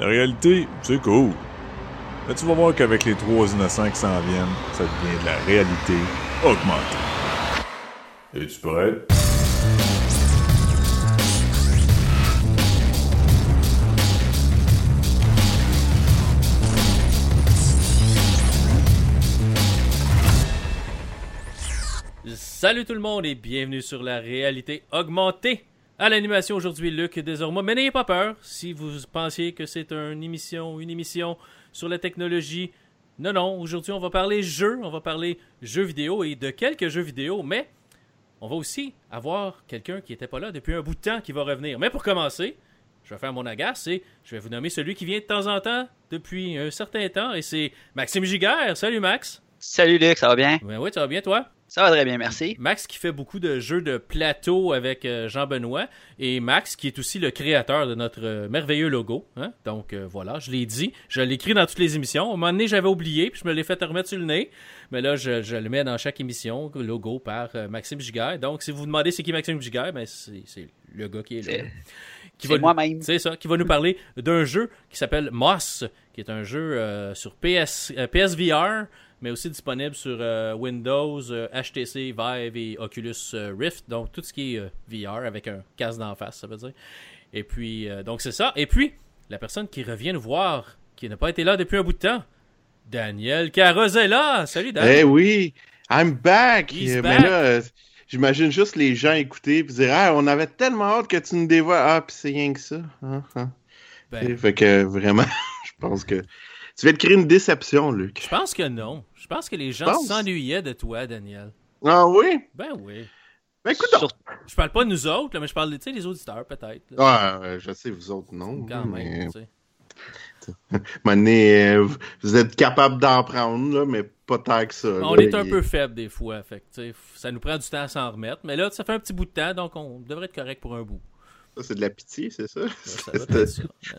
La réalité, c'est cool. Mais tu vas voir qu'avec les trois innocents qui s'en viennent, ça devient de la réalité augmentée. Es-tu prêt? Salut tout le monde et bienvenue sur la réalité augmentée. À l'animation aujourd'hui, Luc désormais. Mais n'ayez pas peur si vous pensiez que c'est une émission, une émission sur la technologie. Non, non, aujourd'hui on va parler jeux, on va parler jeux vidéo et de quelques jeux vidéo, mais on va aussi avoir quelqu'un qui n'était pas là depuis un bout de temps qui va revenir. Mais pour commencer, je vais faire mon agace et je vais vous nommer celui qui vient de temps en temps depuis un certain temps et c'est Maxime Giguère. Salut Max. Salut Luc, ça va bien? Ben oui, ça va bien toi? Ça va très bien, merci. Max qui fait beaucoup de jeux de plateau avec euh, Jean-Benoît et Max qui est aussi le créateur de notre euh, merveilleux logo. hein. Donc euh, voilà, je l'ai dit, je l'ai écrit dans toutes les émissions. À un moment donné, j'avais oublié puis je me l'ai fait remettre sur le nez. Mais là, je, je le mets dans chaque émission, logo par Maxime Giguère. Donc si vous vous demandez c'est qui Maxime Giguère, ben c'est le gars qui est là. C'est Qui va nous- moi-même. c'est ça, qui va nous parler d'un jeu qui s'appelle Moss, qui est un jeu euh, sur PS, euh, PSVR, mais aussi disponible sur euh, Windows, euh, HTC Vive et Oculus euh, Rift, donc tout ce qui est euh, VR avec un casque d'en face, ça veut dire. Et puis, euh, donc c'est ça. Et puis, la personne qui revient nous voir, qui n'a pas été là depuis un bout de temps, Daniel Carosella. Salut Dan. Eh oui, I'm back. He's Euh, back. Mais là, euh, j'imagine juste les gens écouter et dire Ah, on avait tellement hâte que tu nous dévoiles. Ah, puis c'est rien que ça. Hein, hein. Ben, Fait que vraiment, je pense que tu vas te créer une déception, Luc. je pense que non. Je pense que les gens s'ennuyaient de toi, Daniel. Ah oui? Ben oui. Ben écoute, Sur- Je parle pas de nous autres, là, mais je parle de les auditeurs, peut-être. ah, euh, je sais, vous autres, non. Quand mais, même, donné, euh, vous- êtes capable d'en prendre, là, mais pas tant que ça. On là. est un Il- peu faible des fois, fait ça nous prend du temps à s'en remettre. Mais là, ça fait un petit bout de temps, donc on devrait être correct pour un bout. Ça, c'est de la pitié, c'est ça? Ça.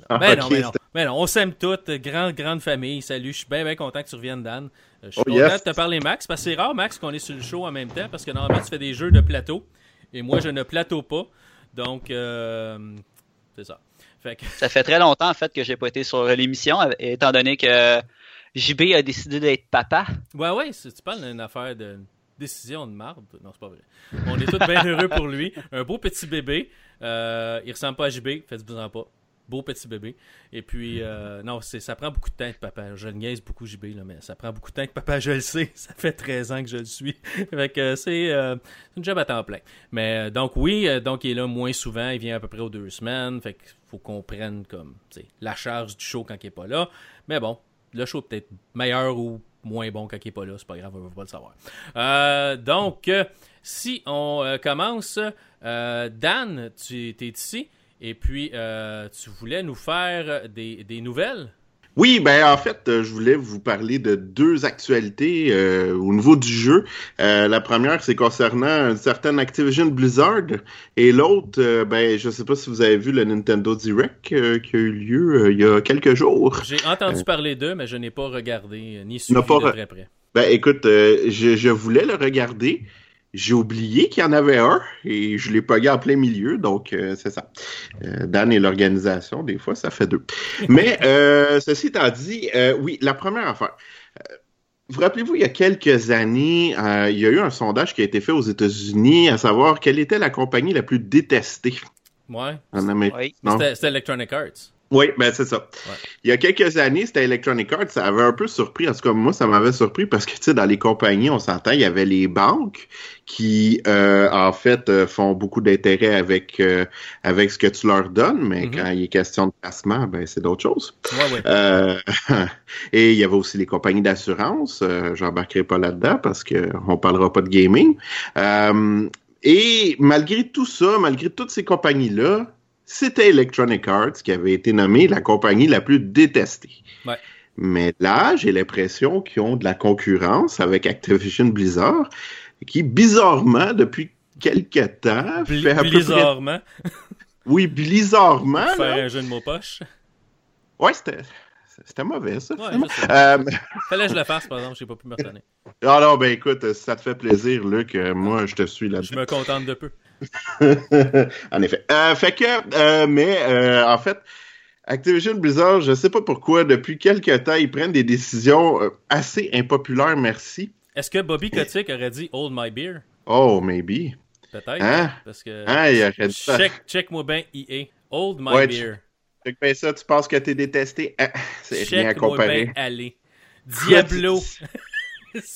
Ah, Mais non, mais non, c'était- mais non, on s'aime toutes, grande, grande famille. Salut, je suis bien, bien content que tu reviennes, Dan. Euh, Je suis Oh, content yes. de te parler, Max, parce que c'est rare, Max, qu'on est sur le show en même temps, parce que normalement, tu fais des jeux de plateau, et moi, je ne plateau pas. Donc, euh, c'est ça. Fait que, Ça fait très longtemps en fait que j'ai pas été sur l'émission, étant donné que JB a décidé d'être papa. Ouais, ouais, tu parles d'une affaire de décision de marde. Non, c'est pas vrai. On est tous bien heureux pour lui. Un beau petit bébé. Euh, il ressemble pas à JB, faites-vous-en pas. Beau petit bébé. Et puis, euh, non, c'est, ça prend beaucoup de temps être papa. Je le niaise beaucoup, JB, là, mais ça prend beaucoup de temps être papa, je le sais. Ça fait 13 ans que je le suis. fait que c'est, euh, c'est une job à temps plein. Mais euh, donc, oui, euh, donc il est là moins souvent. Il vient à peu près aux deux semaines. Fait qu'il faut qu'on prenne comme, la charge du show quand il est pas là. Mais bon, le show peut-être meilleur ou moins bon quand il est pas là, c'est pas grave, on va pas le savoir. Euh, donc, euh, si on euh, commence, euh, Dan, tu es ici, et puis euh, tu voulais nous faire des, des nouvelles? Oui, ben en fait, je voulais vous parler de deux actualités euh, au niveau du jeu. Euh, la première, c'est concernant un certain Activision Blizzard, et l'autre, euh, ben je sais pas si vous avez vu le Nintendo Direct qui a eu lieu il y a quelques jours. J'ai entendu parler d'eux, mais je n'ai pas regardé ni suivi pas de très près. Ben écoute, je, je voulais le regarder. J'ai oublié qu'il y en avait un et je l'ai pogné en plein milieu, donc euh, c'est ça. Euh, Dan et l'organisation, des fois, ça fait deux. Mais euh, ceci étant dit, euh, oui, la première affaire. Euh, Vous rappelez-vous, il y a quelques années, euh, il y a eu un sondage qui a été fait aux États-Unis à savoir quelle était la compagnie la plus détestée Ouais. en Amérique. Oui. C'était Electronic Arts. Oui, ben c'est ça. Il y a quelques années, c'était Electronic Arts, ça avait un peu surpris. En tout cas, moi, ça m'avait surpris parce que, tu sais, dans les compagnies, on s'entend, il y avait les banques qui, euh, en fait, euh, font beaucoup d'intérêt avec euh, avec ce que tu leur donnes, mais Mhm. quand il est question de placement, ben c'est d'autres choses. Ouais, ouais. Euh, et il y avait aussi les compagnies d'assurance. Euh, J'embarquerai pas là-dedans parce que on parlera pas de gaming. Euh, et malgré tout ça, malgré toutes ces compagnies-là, c'était Electronic Arts qui avait été nommée la compagnie la plus détestée. Ouais. Mais là, j'ai l'impression qu'ils ont de la concurrence avec Activision Blizzard, qui bizarrement, depuis quelque temps, Bli- fait à peu près... Blizzardment. Oui, bizarrement. là. Faire un jeu de mots poche. Ouais, c'était c'était mauvais, ça. Ouais, je. Euh, Fallait que je le fasse, par exemple, j'ai pas pu me retenir. Ah non, ben écoute, si ça te fait plaisir, Luc, euh, moi je te suis Je là-dessus. me contente de peu. en effet. Euh, fait que, euh, mais en fait, Activision Blizzard, je sais pas pourquoi, depuis quelques temps, ils prennent des décisions assez impopulaires, merci. Est-ce que Bobby Kotick aurait dit Hold my beer? Oh, maybe. Peut-être. Hein? Parce que. Hein, il aurait dit ça. check, check-moi bien EA. Hold my Ouais, beer. Check bien ça, tu penses que t'es détesté? Ah, c'est rien à Check-moi comparer. aller. Diablo.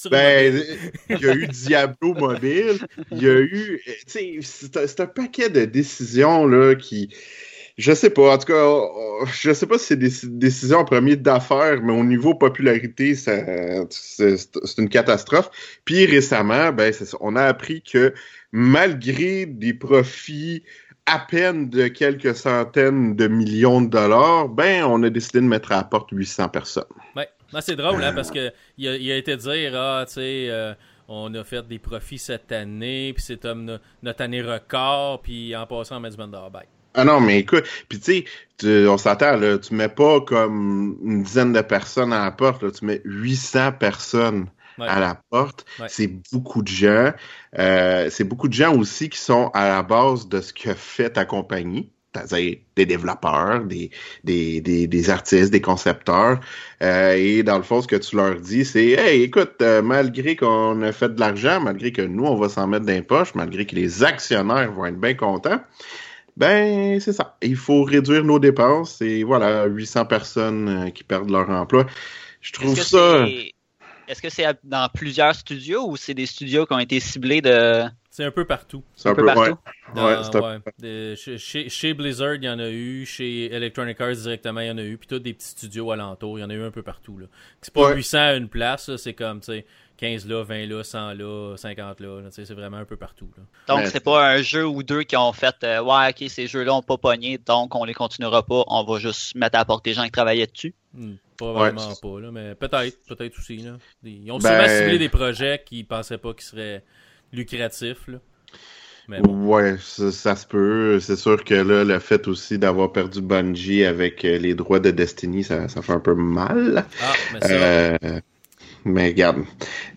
Ben, il y a eu Diablo mobile, il y a eu, tu sais, c'est un- paquet de décisions là qui, je sais pas, en tout cas, euh, je sais pas si c'est des décisions en premier d'affaires, mais au niveau popularité, c'est une catastrophe. Puis récemment, ben on a appris que malgré des profits à peine de quelques centaines de millions de dollars, ben on a décidé de mettre à la porte 800 personnes. Ouais. Non, c'est drôle, hein, parce que il a, il a été dire, ah, tu sais, euh, on a fait des profits cette année, puis c'est comme no- notre année record, puis en passant, on met du monde. Ah non, mais écoute, puis tu sais, on s'attend, là, tu mets pas comme une dizaine de personnes à la porte, là, tu mets 800 personnes Ouais. à la porte. Ouais. C'est beaucoup de gens. Euh, c'est beaucoup de gens aussi qui sont à la base de ce que fait ta compagnie. C'est-à-dire des développeurs, des, des, des, des artistes, des concepteurs. Euh, et dans le fond, ce que tu leur dis, c'est Hey, écoute, euh, malgré qu'on a fait de l'argent, malgré que nous, on va s'en mettre dans les poches, malgré que les actionnaires vont être bien contents, ben, c'est ça. Il faut réduire nos dépenses et voilà, 800 personnes euh, qui perdent leur emploi. Je trouve ça. Est-ce que c'est dans plusieurs studios ou c'est des studios qui ont été ciblés de C'est un peu partout. C'est un un peu peu, partout? ouais. Dans- Ouais, c'est un- ouais. Des- chez, chez- chez Blizzard, il y en a eu. Chez Electronic Arts, directement, il y en a eu. Puis tous des petits studios alentours, il y en a eu un peu partout. là. C'est pas Ouais. 800 à une place, là, c'est comme, tu sais, 15 là, 20 là, 100 là, 50 là. c'est vraiment un peu partout. là. Donc c'est pas un jeu ou deux qui ont fait euh, ouais ok ces jeux-là ont pas pogné donc on les continuera pas on va juste mettre à la porte des gens qui travaillaient dessus. Hmm, pas Ouais, vraiment c'est- pas, là, mais peut-être, peut-être aussi. Là. Ils ont Ben- souvent ciblé des projets qu'ils pensaient pas qu'ils seraient lucratifs. Là. Mais bon. Ouais, ça, ça se peut. C'est sûr que là, le fait aussi d'avoir perdu Bungie avec euh, les droits de Destiny, ça, ça fait un peu mal. Ah, mais ça, Euh, mais regarde,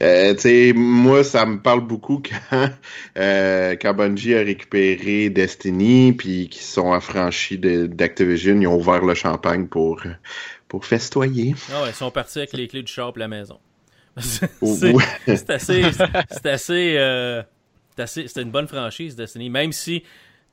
euh, tu sais, moi, ça me parle beaucoup quand, euh, quand Bungie a récupéré Destiny, puis qu'ils sont affranchis d'Activision, ils ont ouvert le champagne pour, pour festoyer. ah ouais, ils sont partis avec les clés du shop à la maison. c'est Ouais. c'est assez. C'est assez. euh, C'était une bonne franchise, Destiny. Même si,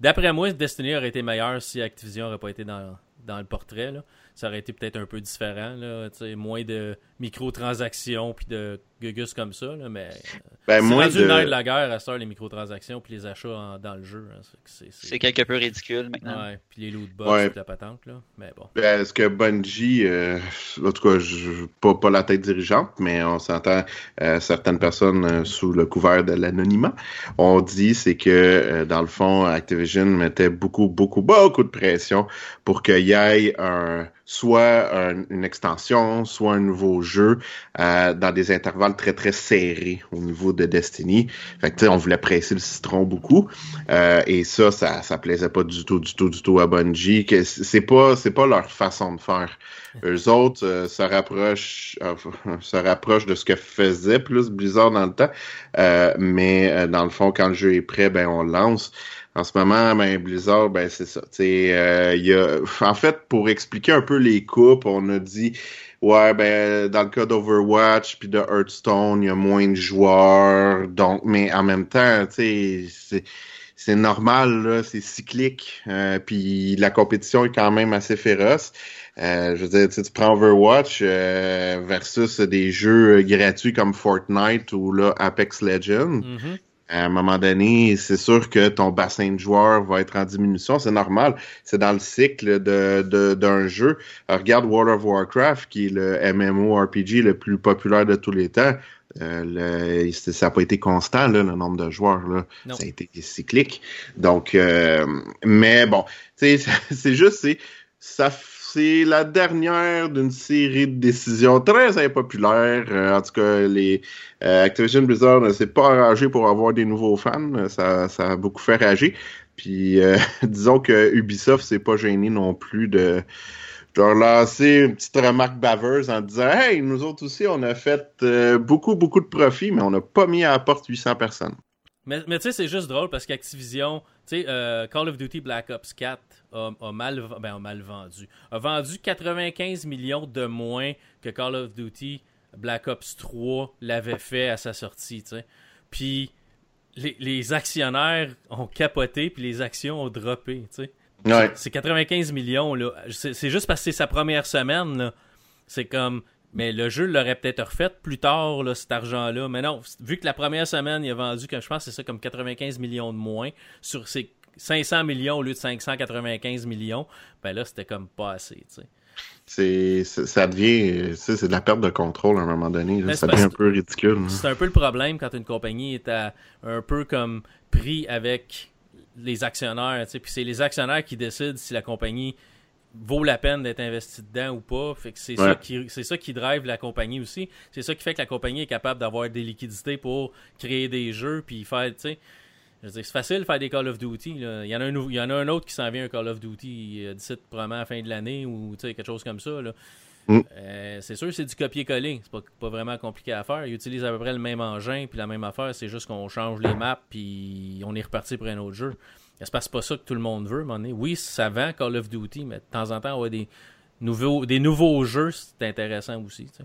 d'après moi, Destiny aurait été meilleur si Activision n'aurait pas été dans, dans le portrait. Là. Ça aurait été peut-être un peu différent. Là, moins de microtransactions puis de gugus comme ça. Là, mais euh, Ben, c'est rendu de- une ère de la guerre à heure, les microtransactions puis les achats en- dans le jeu. hein. C'est- quelque peu ridicule maintenant. Ouais, puis les loot box Ouais. puis la patente. Là. Mais bon. Ben, Est-ce que Bungie, euh, en tout cas, je, pas, pas la tête dirigeante, mais on s'entend euh, certaines personnes euh, sous le couvert de l'anonymat, on dit c'est que euh, dans le fond, Activision mettait beaucoup, beaucoup, beaucoup de pression pour qu'il y ait un soit un- une extension, soit un nouveau jeu euh, dans des intervalles très très serrés au niveau de Destiny. Fait que tu sais, on voulait presser le citron beaucoup. Euh, et ça, ça, ça plaisait pas du tout, du tout, du tout à Bungie. C'est pas, c'est pas leur façon de faire. Eux autres euh, se rapprochent, euh, se rapprochent de ce que faisait plus Blizzard dans le temps. Euh, mais euh, dans le fond, quand le jeu est prêt, ben on lance. En ce moment, ben Blizzard, ben c'est ça. Tu sais, il y a, en fait, pour expliquer un peu les coupes, on a dit. Ouais, ben dans le cas d'Overwatch puis de Hearthstone, il y a moins de joueurs, donc mais en même temps, tu sais, c'est normal, c'est cyclique. Euh, puis la compétition est quand même assez féroce. Euh, je veux dire, tu tu prends Overwatch euh, versus des jeux gratuits comme Fortnite ou là Apex Legends. Mhm. À un moment donné, c'est sûr que ton bassin de joueurs va être en diminution. C'est normal. C'est dans le cycle de, de- d'un jeu. Alors, regarde World of Warcraft, qui est le MMORPG le plus populaire de tous les temps. Euh, le- ça n'a pas été constant, là, le nombre de joueurs. Là. Non. Ça a été cyclique. Donc, euh, mais bon, c'est juste, c'est, ça, c'est la dernière d'une série de décisions très impopulaires. Euh, en tout cas, les euh, Activision Blizzard ne s'est pas arrangé pour avoir des nouveaux fans. Ça, ça a beaucoup fait rager. Puis, euh, disons que Ubisoft s'est pas gêné non plus de, de lancer une petite remarque baveuse en disant Hey, nous autres aussi, on a fait beaucoup, beaucoup de profits, mais on n'a pas mis à la porte 800 personnes. Mais tu sais, c'est juste drôle parce qu'Activision, sais, euh, Call of Duty Black Ops 4 a, a mal, ben, a mal vendu. A vendu 95 millions de moins que Call of Duty Black Ops 3 l'avait fait à sa sortie, tu sais. Puis les, les actionnaires ont capoté, puis les actions ont droppé. Ouais. C'est 95 millions, là. C'est c'est juste parce que c'est sa première semaine, là. C'est comme. Mais le jeu l'aurait peut-être refait plus tard, là, cet argent-là. Mais non, vu que la première semaine, il a vendu, comme je pense, que c'est ça, comme 95 millions de moins sur ses 500 millions au lieu de 595 millions, ben là, c'était comme pas assez, tu sais. C'est, ça devient, c'est de la perte de contrôle à un moment donné. là. Ça devient un peu ridicule. C'est un peu le problème quand une compagnie est à- un peu comme pris avec les actionnaires. Puis c'est les actionnaires qui décident si la compagnie vaut la peine d'être investi dedans ou pas. Fait que c'est Ouais. ça qui c'est ça qui drive la compagnie aussi. C'est ça qui fait que la compagnie est capable d'avoir des liquidités pour créer des jeux puis faire, tu sais. C'est facile de faire des Call of Duty. là. Il, y en a un, il y en a un autre qui s'en vient, un Call of Duty euh, d'ici probablement à la fin de l'année ou tu sais, quelque chose comme ça. Là. Mm. Euh, c'est sûr, c'est du copier-coller. C'est pas, pas vraiment compliqué à faire. Ils utilisent à peu près le même engin, puis la même affaire. C'est juste qu'on change les maps, puis on est reparti pour un autre jeu. Parce que c'est pas ça que tout le monde veut, donné. Oui, ça vend Call of Duty, mais de temps en temps, on a des nouveaux, des nouveaux jeux, c'est intéressant aussi. tu sais.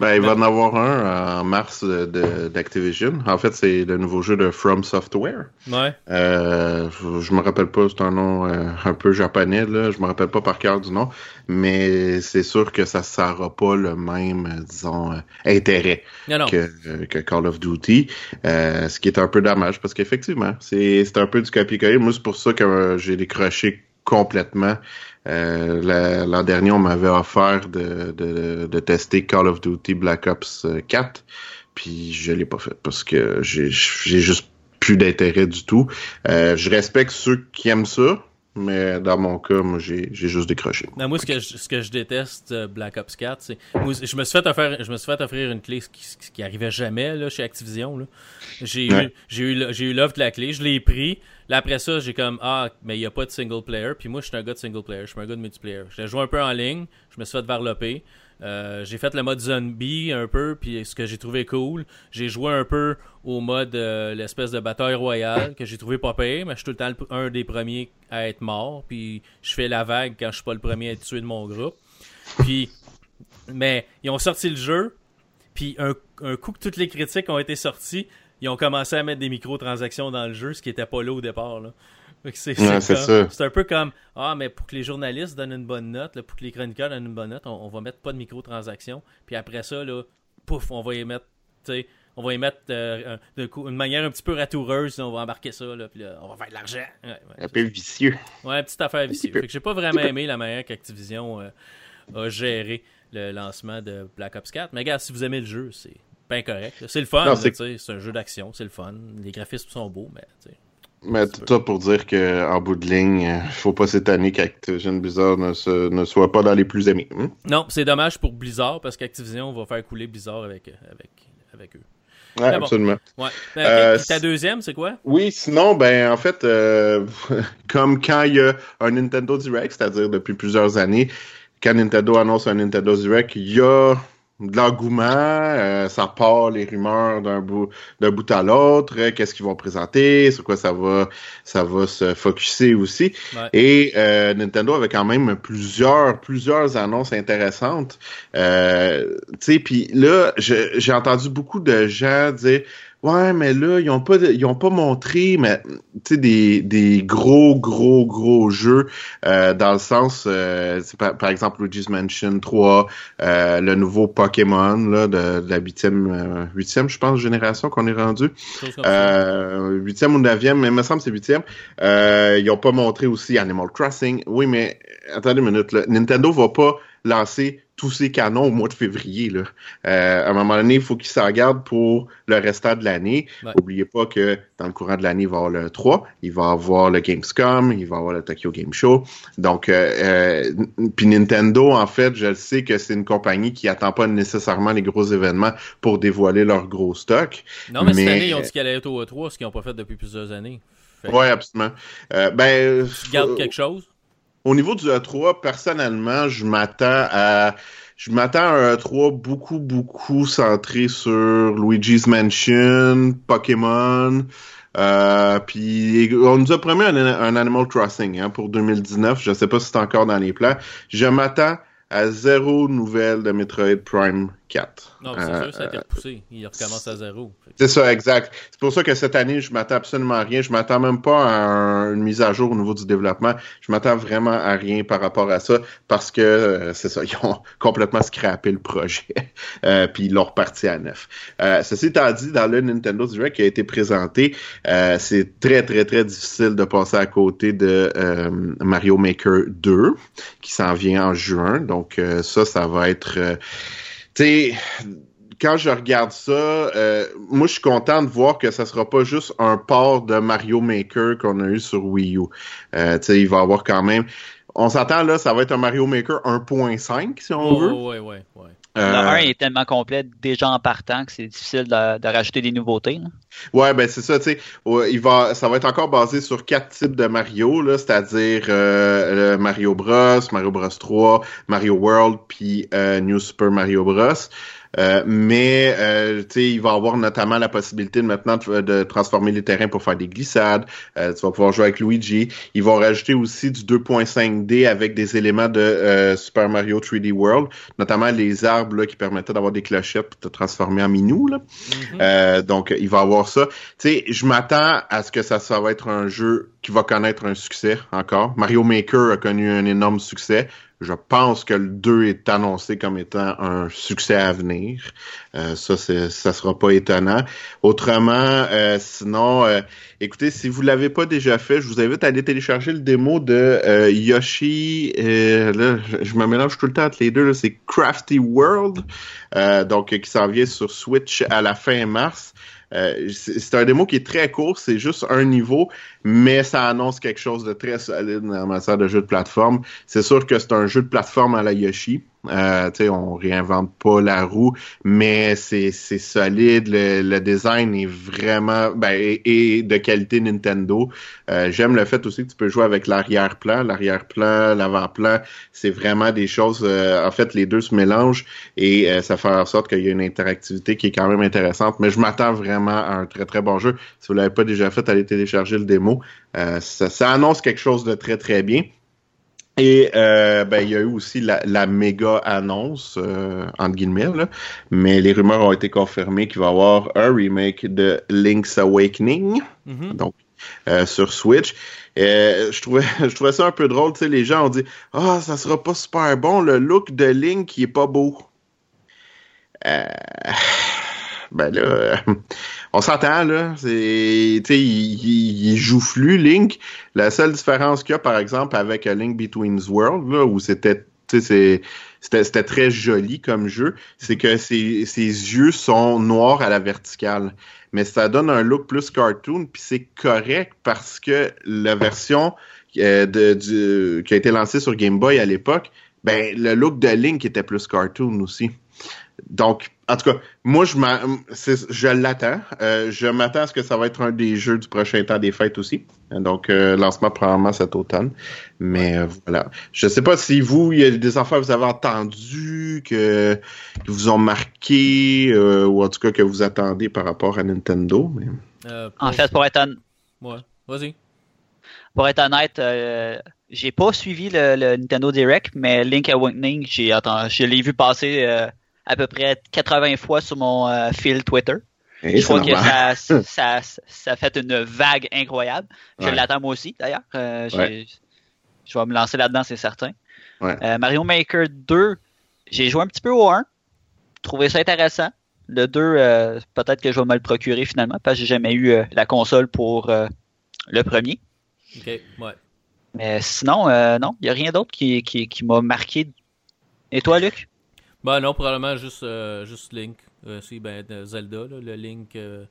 Ben, il va en avoir un en mars de- de- d'Activision. En fait, c'est le nouveau jeu de From Software. Ouais. Euh, je, me rappelle pas, c'est un nom euh, un peu japonais, là. Je me rappelle pas par cœur du nom. Mais c'est sûr que ça n'aura pas le même, disons, euh, intérêt Non, non. que, euh, que Call of Duty. Ce qui est un peu dommage parce qu'effectivement, c'est un peu du copier-coller. Moi, c'est pour ça que j'ai décroché complètement. Euh, la- L'an dernier, on m'avait offert de, de, de tester Call of Duty Black Ops euh, 4, puis je l'ai pas fait parce que j'ai j'ai juste plus d'intérêt du tout. Euh, je respecte ceux qui aiment ça, mais dans mon cas, moi, j'ai j'ai juste décroché. Non, moi, ce que je, ce que je déteste euh, Black Ops 4, c'est. je me suis fait offrir, je me suis fait offrir une clé qui, qui, arrivait jamais là, chez Activision. là. J'ai Ouais. eu, j'ai eu, le- j'ai eu l'offre de la clé, je l'ai pris. Là, après ça, j'ai comme Ah, mais il n'y a pas de single player. Puis moi, je suis un gars de single player, je suis un gars de multiplayer. J'ai joué un peu en ligne, je me suis fait développer. Euh, j'ai fait le mode zombie un peu, puis ce que j'ai trouvé cool. J'ai joué un peu au mode euh, l'espèce de bataille royale que j'ai trouvé pas pire, mais je suis tout le temps un des premiers à être mort, puis je fais la vague quand je suis pas le premier à être tué de mon groupe. Puis, mais ils ont sorti le jeu, puis un, coup que toutes les critiques ont été sorties, ils ont commencé à mettre des microtransactions dans le jeu, ce qui était pas là au départ. C'est Ouais, un peu comme Ah, mais pour que les journalistes donnent une bonne note, là, pour que les chroniqueurs donnent une bonne note, on, on va mettre pas de microtransactions. Puis après ça, là, pouf, on va y mettre, tu sais, on va y mettre euh, de une manière un petit peu ratoureuse, on va embarquer ça, là, puis là, on va faire de l'argent. Ouais, ouais, Un peu vicieux. Ouais, petite affaire vicieuse. Fait que j'ai pas vraiment aimé la manière qu'Activision euh, a géré le lancement de Black Ops 4. Mais regarde, si vous aimez le jeu, c'est bien correct. C'est le fun, c'est- un jeu d'action, c'est le fun. Les graphismes sont beaux, mais. Mais tout ça pour dire que en bout de ligne, euh, faut pas s'étonner qu'Activision Blizzard ne, se- ne soit pas dans les plus aimés. Hmm? Non, c'est dommage pour Blizzard parce qu'Activision va faire couler Blizzard avec, euh, avec, avec eux. Ouais, bon. absolument. Ouais. Euh, Puis ta deuxième, c'est quoi? Oui, sinon, ben en fait, euh, comme quand il y a un Nintendo Direct, c'est-à-dire depuis plusieurs années, quand Nintendo annonce un Nintendo Direct, il y a de l'engouement, euh, ça part les rumeurs d'un bout d'un bout à l'autre, euh, qu'est-ce qu'ils vont présenter, sur quoi ça va ça va se focuser aussi. Ouais. Et euh, Nintendo avait quand même plusieurs plusieurs annonces intéressantes. Euh, tu sais, puis là, j'ai entendu beaucoup de gens dire Ouais, mais là, ils ont pas, ils ont pas montré, mais tu sais, des, des gros, gros, gros jeux euh, dans le sens, euh, par, par exemple, Luigi's Mansion 3, euh, le nouveau Pokémon là de, de la huitième, euh, huitième, je pense, génération qu'on est rendu, euh, huitième ou neuvième, mais il me semble que c'est huitième. Euh, ils ont pas montré aussi Animal Crossing. Oui, mais attendez une minute, là. Nintendo va pas lancer tous ses canons au mois de février. Là. Euh, à un moment donné, il faut qu'ils s'en gardent pour le restant de l'année. Ouais. Oubliez pas que dans le courant de l'année, il va y avoir le 3, il va y avoir le Gamescom, il va y avoir le Tokyo Game Show. Donc, euh, euh, puis Nintendo, en fait, je le sais que c'est une compagnie qui attend pas nécessairement les gros événements pour dévoiler leur gros stock. non, mais, cette année, ils ont dit qu'elle allait être au E3, ce qu'ils n'ont pas fait depuis plusieurs années. Ouais, absolument. Euh, ben, Tu gardes quelque chose? Au niveau du E3, personnellement, je m'attends à je m'attends à un E3 beaucoup, beaucoup centré sur Luigi's Mansion, Pokémon, Euh, puis on nous a promis un, un Animal Crossing hein, pour 2019. Je sais pas si c'est encore dans les plans. Je m'attends à zéro nouvelle de Metroid Prime 4. Non, c'est sûr, ça a été repoussé. Il recommence à zéro. C'est ça, exact. C'est pour ça que cette année, je m'attends absolument à rien. Je m'attends même pas à une mise à jour au niveau du développement. Je m'attends vraiment à rien par rapport à ça parce que euh, c'est ça, ils ont complètement scrappé le projet. euh, puis ils l'ont reparti à neuf. Euh, ceci étant dit, dans le Nintendo Direct qui a été présenté, euh, c'est très, très, très difficile de passer à côté de euh, Mario Maker 2 qui s'en vient en juin. Donc ça, ça va être tu sais, quand je regarde ça, euh, moi, je suis content de voir que ça sera pas juste un port de Mario Maker qu'on a eu sur Wii U. Euh, tu sais, il va y avoir quand même... On s'entend, là, ça va être un Mario Maker 1.5, si on oh, veut. Ouais, ouais, ouais. Euh, le 1 est tellement complet déjà en partant que c'est difficile de, de, rajouter des nouveautés. Là. Ouais, ben c'est ça, tu sais. Il va, ça va être encore basé sur quatre types de Mario, là, c'est-à-dire euh, Mario Bros, Mario Bros 3, Mario World, puis euh, New Super Mario Bros. Euh, mais euh, il va avoir notamment la possibilité de maintenant de, de, transformer les terrains pour faire des glissades. Euh, tu vas pouvoir jouer avec Luigi. Ils vont rajouter aussi du 2.5D avec des éléments de euh, Super Mario 3D World, notamment les arbres là, qui permettaient d'avoir des clochettes pour te transformer en minou. Là. Mm-hmm. donc, il va avoir ça. Tu sais, je m'attends à ce que ça, ça va être un jeu qui va connaître un succès encore. Mario Maker a connu un énorme succès. Je pense que le 2 est annoncé comme étant un succès à venir. Euh, ça, ça sera pas étonnant. Autrement, euh, sinon, euh, écoutez, si vous l'avez pas déjà fait, je vous invite à aller télécharger le démo de euh, Yoshi. là, je, me mélange tout le temps entre les deux. C'est Crafty World, donc qui s'en vient sur Switch à la fin mars. Euh, c'est un démo qui est très court, c'est juste un niveau, mais ça annonce quelque chose de très solide en matière de jeu de plateforme. C'est sûr que c'est un jeu de plateforme à la Yoshi. Euh, on réinvente pas la roue, mais c'est solide. Le, design est vraiment ben, et, de qualité Nintendo. Euh, J'aime le fait aussi que tu peux jouer avec l'arrière-plan, l'arrière-plan, l'avant-plan. C'est vraiment des choses. Euh, en fait, les deux se mélangent et euh, ça fait en sorte qu'il y a une interactivité qui est quand même intéressante. Mais je m'attends vraiment à un très très bon jeu. Si vous l'avez pas déjà fait, allez télécharger le démo. Euh, ça annonce quelque chose de très très bien. Et euh, ben, il y a eu aussi la, la méga annonce, euh, entre guillemets, là, mais les rumeurs ont été confirmées qu'il va y avoir un remake de Link's Awakening, mm -hmm. donc euh, sur Switch. Euh, je trouvais je trouvais ça un peu drôle, tu sais, les gens ont dit « Ah, oh, ça sera pas super bon, le look de Link, il est pas beau. Euh, » Ben là, on s'entend, là. C'est, il, il, il, joue flux, Link. La seule différence qu'il y a, par exemple, avec Link Between Worlds, là, où c'était, tu sais, c'était très joli comme jeu, c'est que ses, yeux sont noirs à la verticale. Mais ça donne un look plus cartoon, puis c'est correct parce que la version euh, qui a été lancée sur Game Boy à l'époque, ben, le look de Link était plus cartoon aussi. Donc, en tout cas, moi, je, je l'attends. Euh, je m'attends à ce que ça va être un des jeux du prochain temps des fêtes aussi. Donc, euh, lancement probablement cet automne. Mais euh, voilà. Je sais pas si vous, il y a des affaires que vous avez entendues, que, que vous ont marqué, euh, ou en tout cas que vous attendez par rapport à Nintendo. Mais... en fait, pour être honnête... Ouais, vas-y. Pour être honnête, j'ai pas suivi le, le, Nintendo Direct, mais Link Awakening, j'ai je l'ai vu passer à peu près 80 fois sur mon euh, fil Twitter. Et je crois que ça, ça, ça, fait une vague incroyable. Je ouais. l'attends moi aussi, d'ailleurs. Euh, ouais. Je vais me lancer là-dedans, c'est certain. Ouais. Euh, Mario Maker 2, j'ai joué un petit peu au 1. Trouvé ça intéressant. Le 2, euh, peut-être que je vais me le procurer finalement, parce que j'ai jamais eu euh, la console pour le premier. OK, ouais. Mais sinon, non, il n'y a rien d'autre qui, qui, qui m'a marqué. Et toi, Luc? Ben non, probablement juste, euh, juste Link. Euh, si, ben, Zelda, là, le Link. Euh,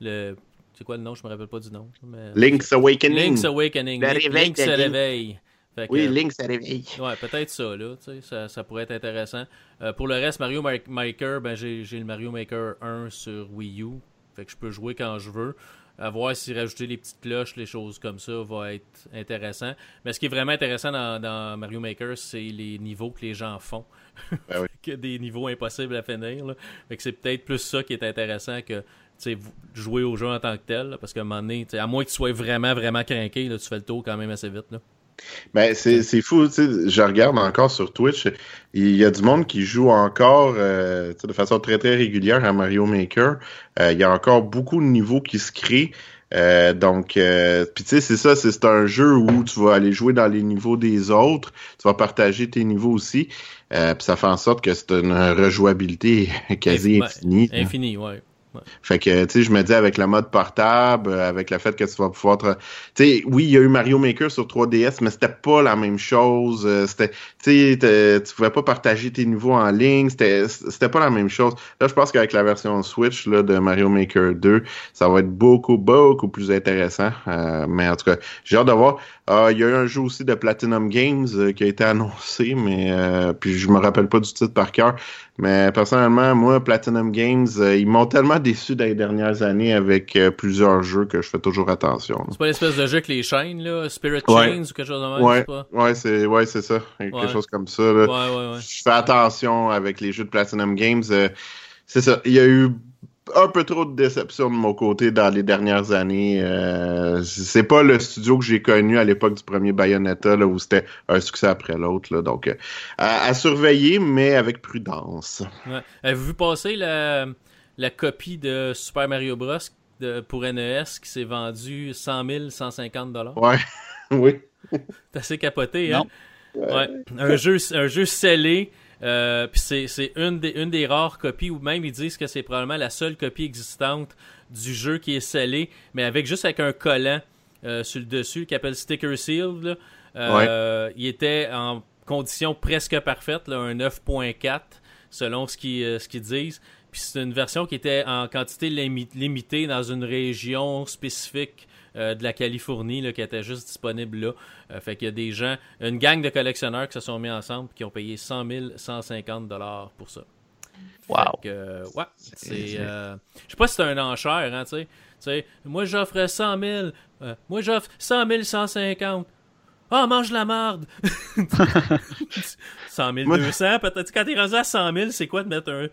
le... C'est quoi le nom? Je me rappelle pas du nom. Mais... Link's Awakening. Link's Awakening. Le Link, Link se réveille. Que, oui, Link se réveille. Ouais, peut-être ça, là. Ça, ça pourrait être intéressant. Euh, pour le reste, Mario Maker, ben, j'ai le Mario Maker 1 sur Wii U. Fait que je peux jouer quand je veux. À voir si rajouter les petites cloches, les choses comme ça, va être intéressant. Mais ce qui est vraiment intéressant dans, dans Mario Maker, c'est les niveaux que les gens font. Ben oui. Que des niveaux impossibles à finir. Là. Que c'est peut-être plus ça qui est intéressant que jouer au jeu en tant que tel. parce qu'à un moment donné, à moins que tu sois vraiment, vraiment craqué, tu fais le tour quand même assez vite. Là. Ben, c'est c'est fou, tu sais, je regarde encore sur Twitch, il y a du monde qui joue encore euh, de façon très très régulière à Mario Maker. Euh, il y a encore beaucoup de niveaux qui se créent. Euh, donc, euh, puis tu sais, c'est ça, c'est c'est un jeu où tu vas aller jouer dans les niveaux des autres, tu vas partager tes niveaux aussi, euh, puis ça fait en sorte que c'est une rejouabilité quasi Inf- ben, infinie. là. Fait que, tu sais, je me dis avec le mode portable, euh, avec le fait que tu vas pouvoir... te- Tu sais, oui, il y a eu Mario Maker sur 3DS, mais c'était pas la même chose. euh, C'était, tu sais, tu pouvais pas partager tes niveaux en ligne. C'était, c'était pas la même chose. Là, je pense qu'avec la version Switch là, de Mario Maker 2, ça va être beaucoup, beaucoup plus intéressant. Euh, mais en tout cas, j'ai hâte de voir. Ah, il y a eu un jeu aussi de Platinum Games euh, qui a été annoncé, mais euh, puis je me rappelle pas du titre par cœur. Mais personnellement, moi, Platinum Games, euh, ils m'ont tellement déçu dans les dernières années avec plusieurs jeux que je fais toujours attention. C'est pas l'espèce de jeu avec les chaînes, là, Spirit. Chains ou quelque chose de même, Ouais, c'est pas? ouais, c'est ouais, c'est ça, quelque chose comme ça. Là. Ouais, ouais, ouais. Je fais attention avec les jeux de Platinum Games. euh, c'est ça, il y a eu un peu trop de déception de mon côté dans les dernières années. Euh, c'est pas le studio que j'ai connu à l'époque du premier Bayonetta là, où c'était un succès après l'autre. là. Donc, euh, à, à surveiller, mais avec prudence. Ouais. Avez-vous vu passer la, la copie de Super Mario Bros. de- pour NES qui s'est vendue 100 000, 150 dollars? Ouais, oui. T'as assez capoté, hein? Non. Ouais. Un jeu, un jeu scellé. Euh, puis c'est, c'est une des, une des rares copies, ou même ils disent que c'est probablement la seule copie existante du jeu qui est scellé, mais avec juste avec un collant euh, sur le dessus qui appelle Sticker Sealed. là. Euh, Il était en condition presque parfaite, là, un 9.4 selon ce qu'ils, ce qu'ils disent. Puis c'est une version qui était en quantité limi- limitée dans une région spécifique euh, de la Californie là, qui était juste disponible là. Euh, fait qu'il y a des gens, une gang de collectionneurs qui se sont mis ensemble qui ont payé 100 000, 150 dollars pour ça. Wow. Fait que, ouais, c'est. euh, je sais pas si c'est un enchère, hein, tu sais. Moi j'offre 100 000, euh, moi j'offre 100 000, 150. Ah, mange la marde! 100 000, Moi- 200, peut-être. Quand t'es rendu à 100 000, c'est quoi de mettre un,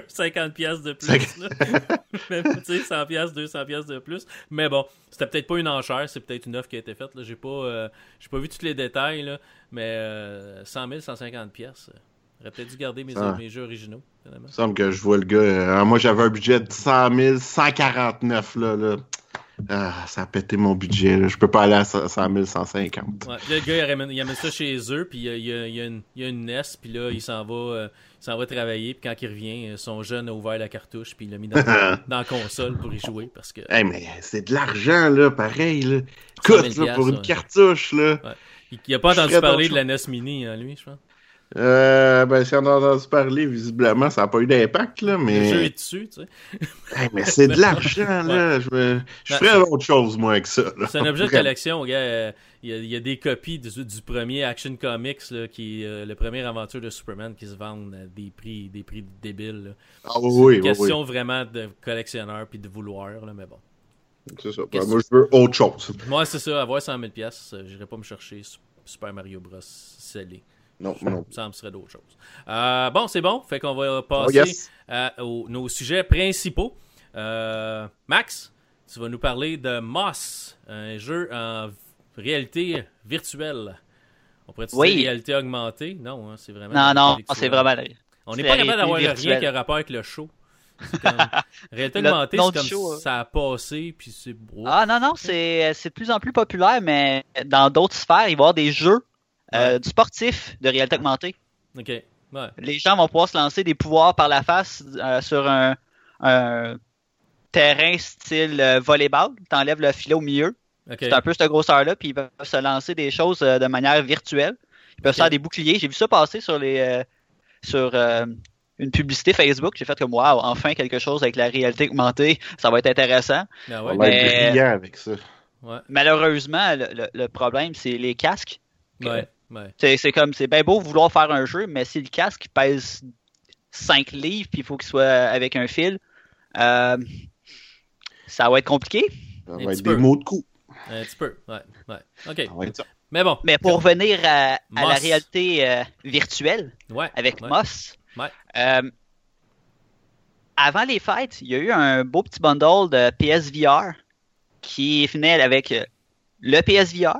50 pièces de plus, là? Tu sais, 100 pièces, 200 pièces de plus. Mais bon, c'était peut-être pas une enchère, c'est peut-être une offre qui a été faite. J'ai pas, euh, j'ai pas vu tous les détails, là. Mais, euh, 100 000, 150 pièces. J'aurais peut-être dû garder mes, Ah. mes jeux originaux, finalement. Il me semble que je vois le gars. euh, moi, j'avais un budget de 100 000, 149, là. là. Ah, ça a pété mon budget. Là. Je peux pas aller à 100 000, 150. Ouais, le gars, il amène ça chez eux, puis il y a, il y une, il y a une NES, puis là, il s'en va, euh, s'en va travailler, puis quand il revient, euh, son jeune a ouvert la cartouche, puis il l'a mis dans, dans la console pour y jouer, parce que Hey, mais c'est de l'argent, là, pareil, là. 100 000 Écoute, là, pour une ouais. cartouche, là. il, il a pas entendu parler de la NES Mini, hein, lui, je pense. Euh, ben, si on a entendu parler, visiblement, ça n'a pas eu d'impact, là, Le jeu mais. est dessus, tu sais. Hey, mais c'est de l'argent, là. Je, me... je Ben, ferais autre chose, moi, avec ça. C'est un objet de collection, gars. Il y, a, il y a des copies du, du premier Action Comics, là, qui est euh, le premier aventure de Superman, qui se vendent à des prix, des prix débiles. là. Ah, oui, une oui, oui. question vraiment de collectionneur puis de vouloir, là, mais bon. C'est ça. Ben, moi, je veux autre chose. Moi, c'est ça, avoir 100 000 pièces, j'irai pas me chercher Su- Super Mario Bros. scellé. Non, non. Ça me serait d'autres choses. Euh, bon, c'est bon. Fait qu'on va Oh, passer yes. à aux- nos sujets principaux. Euh, Max, tu vas nous parler de Moss, un jeu en réalité virtuelle. On pourrait dire Oui. réalité augmentée? Non, hein, c'est vraiment. Non, non, c'est vraiment. On n'est pas capable d'avoir rien qui a rapport avec le show. Comme- réalité augmentée, c'est comme show, hein. ça a passé, puis c'est beau. Ah non, non, c'est c'est de plus en plus populaire, mais dans d'autres sphères, il va y avoir des jeux euh, du sportif de réalité augmentée. Ok. Ouais. Les gens vont pouvoir se lancer des pouvoirs par la face euh, sur un, un terrain style euh, volleyball. T'enlèves le filet au milieu. C'est un peu cette grosseur-là, puis ils peuvent se lancer des choses euh, de manière virtuelle. Ils peuvent Ok. faire des boucliers. J'ai vu ça passer sur les euh, sur euh, une publicité Facebook. J'ai fait comme waouh, enfin quelque chose avec la réalité augmentée, ça va être intéressant. Ah On ouais. va être Mais- brillant avec ça. Ouais. Malheureusement, le, le- le problème, c'est les casques. Ouais. Ouais. C'est c'est comme c'est bien beau vouloir faire un jeu, mais si le casque pèse 5 livres puis il faut qu'il soit avec un fil, euh, ça va être compliqué. Ça Un va petit être des mots de coup. Un petit peu. Ouais. Ouais. Ok. Mais bon. Mais pour revenir à, à la réalité euh, virtuelle Ouais. avec ouais. Moss, Ouais. euh, avant les fêtes, il y a eu un beau petit bundle de PSVR qui venait avec euh, le PSVR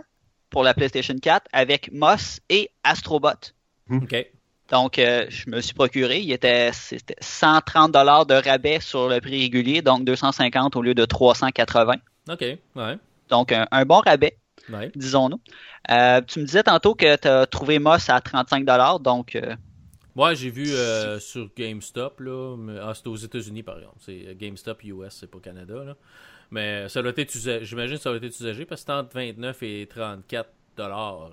pour la PlayStation 4 avec Moss et Astrobot. OK. Donc, euh, je me suis procuré. Il était, c'était 130 dollars de rabais sur le prix régulier, donc 250 au lieu de 380. OK. Ouais. Donc, un, un bon rabais, Ouais. disons-nous. Euh, tu me disais tantôt que tu as trouvé Moss à 35 dollars, donc euh, Ouais, j'ai vu euh, sur GameStop, là. mais- ah, c'est aux États-Unis, par exemple. C'est GameStop US, c'est pas Canada, là. Mais ça doit être usagé. J'imagine que ça doit être usagé parce que c'est entre 29 et 34 dollars.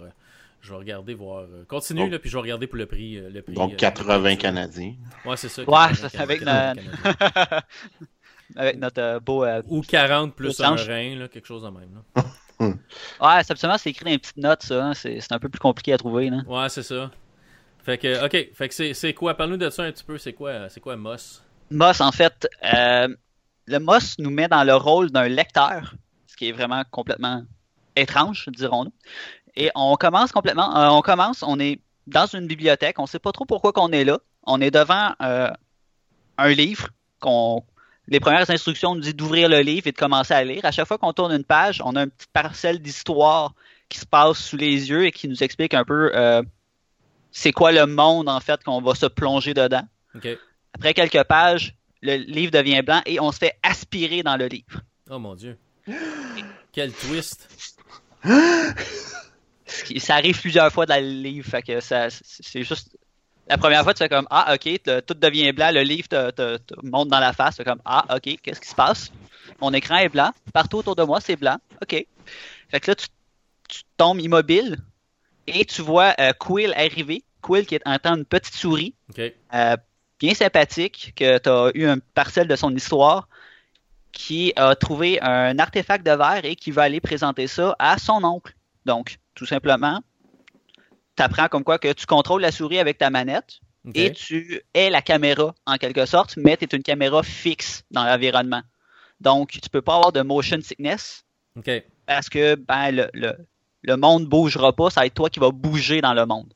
Je vais regarder voir. euh, Continue, Donc- là, puis je vais regarder pour le prix. euh, le prix Donc euh, 80 de- canadiens. Ouais, c'est ça. Ouais, 80 ça, c'est avec avec notre euh, beau. euh, Ou 40 plus un rein, là, quelque chose de même. Là. Ouais, c'est absolument, c'est écrit dans les petites notes, ça. hein. C'est c'est un peu plus compliqué à trouver. Là. Ouais, c'est ça. Fait que, ok. Fait que c'est- c'est quoi? Parle-nous de ça un petit peu. C'est quoi, c'est quoi Moss? Moss, en fait, euh, le Moss nous met dans le rôle d'un lecteur, ce qui est vraiment complètement étrange, dirons-nous. Et on commence complètement, euh, on commence, on est dans une bibliothèque, on sait pas trop pourquoi qu'on est là. On est devant euh, un livre qu'on les premières instructions nous disent d'ouvrir le livre et de commencer à lire. À chaque fois qu'on tourne une page, on a une petite parcelle d'histoire qui se passe sous les yeux et qui nous explique un peu euh, c'est quoi le monde en fait qu'on va se plonger dedans. Après quelques pages, le livre devient blanc et on se fait aspirer dans le livre. Oh mon dieu. Quel twist. Ça arrive plusieurs fois dans le livre, fait que ça, c'est juste. La première fois, tu fais comme Ah, ok, tout devient blanc, le livre te, te- te monte dans la face, tu fais comme Ah, ok, qu'est-ce qui se passe? Mon écran est blanc, partout autour de moi, c'est blanc, ok. Fait que là, tu, tu tombes immobile et tu vois euh, Quill arriver. Quill qui est en temps une petite souris, euh, bien sympathique, que tu as eu un parcelle de son histoire, qui a trouvé un artefact de verre et qui va aller présenter ça à son oncle. Donc, tout simplement, tu apprends comme quoi que tu contrôles la souris avec ta manette et tu es la caméra en quelque sorte, mais tu es une caméra fixe dans l'environnement. Donc, tu peux pas avoir de motion sickness parce que ben, le, le, le monde bougera pas, ça va être toi qui va bouger dans le monde.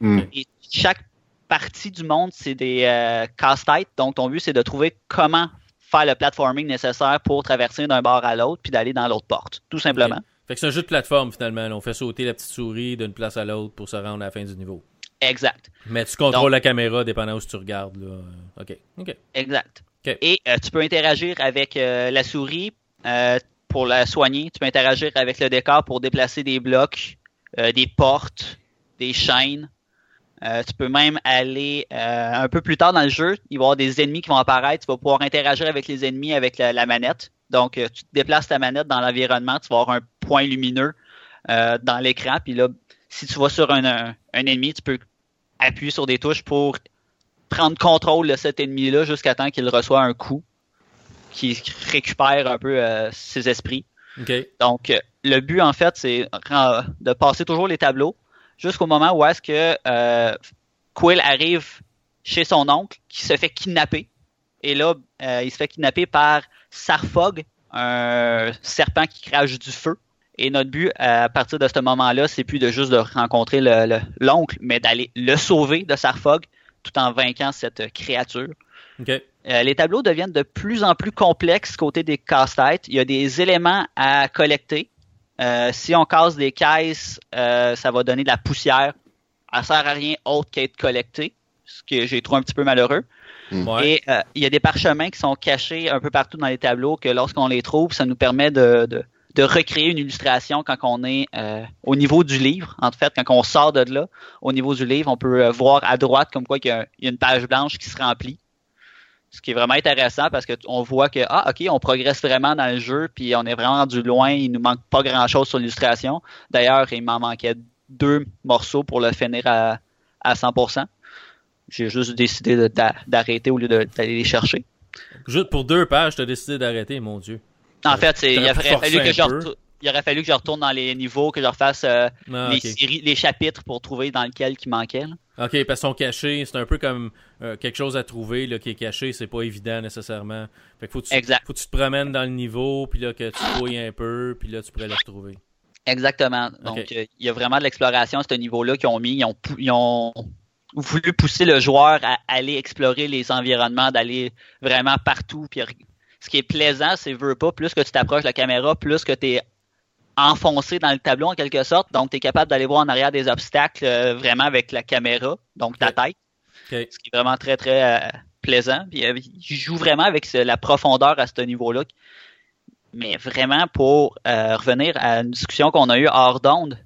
Hmm. Et chaque partie du monde, c'est des euh, casse-têtes. Donc, ton but, c'est de trouver comment faire le platforming nécessaire pour traverser d'un bord à l'autre puis d'aller dans l'autre porte, tout simplement. Fait que c'est un jeu de plateforme finalement. On fait sauter la petite souris d'une place à l'autre pour se rendre à la fin du niveau. Exact. Mais tu contrôles Donc- la caméra dépendant où tu regardes. Là. Ok. Ok. Exact. Et euh, tu peux interagir avec euh, la souris euh, pour la soigner. Tu peux interagir avec le décor pour déplacer des blocs, des portes, des chaînes. Euh, tu peux même aller euh, un peu plus tard dans le jeu, il va y avoir des ennemis qui vont apparaître. Tu vas pouvoir interagir avec les ennemis avec la, la manette. Donc, euh, tu te déplaces ta manette dans l'environnement, tu vas avoir un point lumineux dans l'écran. Puis là, si tu vas sur un, un, un ennemi, tu peux appuyer sur des touches pour prendre contrôle de cet ennemi-là jusqu'à temps qu'il reçoit un coup qui récupère un peu ses esprits. Ok. Donc, le but, en fait, c'est de passer toujours les tableaux jusqu'au moment où est-ce que euh, Quill arrive chez son oncle qui se fait kidnapper. Et là, euh, il se fait kidnapper par Sarfog, un serpent qui crache du feu. Et notre but, euh, à partir de ce moment-là, c'est plus de juste de rencontrer le- le- l'oncle, mais d'aller le sauver de Sarfog tout en vainquant cette créature. Euh, les tableaux deviennent de plus en plus complexes côté des casse-têtes. Il y a des éléments à collecter. Euh, si on casse des caisses, euh, ça va donner de la poussière. Ça sert à rien autre qu'à être collecté, ce que j'ai trouvé un petit peu malheureux. Ouais. Et euh, il y a des parchemins qui sont cachés un peu partout dans les tableaux que lorsqu'on les trouve, ça nous permet de, de, de recréer une illustration quand on est euh, au niveau du livre. En fait, quand on sort de là, au niveau du livre, on peut voir à droite comme quoi qu'il y a, il y a une page blanche qui se remplit. Ce qui est vraiment intéressant parce qu'on voit que ah ok on progresse vraiment dans le jeu puis on est vraiment rendu loin il nous manque pas grand chose sur l'illustration. D'ailleurs il m'en manquait deux morceaux pour le finir à, à 100% j'ai juste décidé d'arrêter au lieu d'aller les chercher. Juste pour deux pages, t'as décidé d'arrêter, mon dieu. en fait il, forcer fallu que je il aurait fallu que je retourne dans les niveaux que je refasse euh, Ah, les séries les chapitres pour trouver dans lequel qui manquait là. Ok, parce qu'ils sont cachés. C'est un peu comme euh, quelque chose à trouver là, qui est caché. C'est pas évident nécessairement. Fait que faut que tu, Exact. faut que tu te promènes dans le niveau, puis là que tu fouilles un peu, puis là tu pourrais le retrouver. Exactement. Donc, euh, il y a vraiment de l'exploration à ce niveau-là qu'ils ont mis. Ils ont, ils ont voulu pousser le joueur à aller explorer les environnements, d'aller vraiment partout. Puis, ce qui est plaisant, c'est veux pas, plus que tu t'approches de la caméra, plus que tu es enfoncé dans le tableau en quelque sorte. Donc, tu es capable d'aller voir en arrière des obstacles euh, vraiment avec la caméra, donc ta tête. Ce qui est vraiment très, très euh, plaisant. Puis, euh, il joue vraiment avec la profondeur à ce niveau-là. Mais vraiment, pour revenir à une discussion qu'on a eue hors d'onde,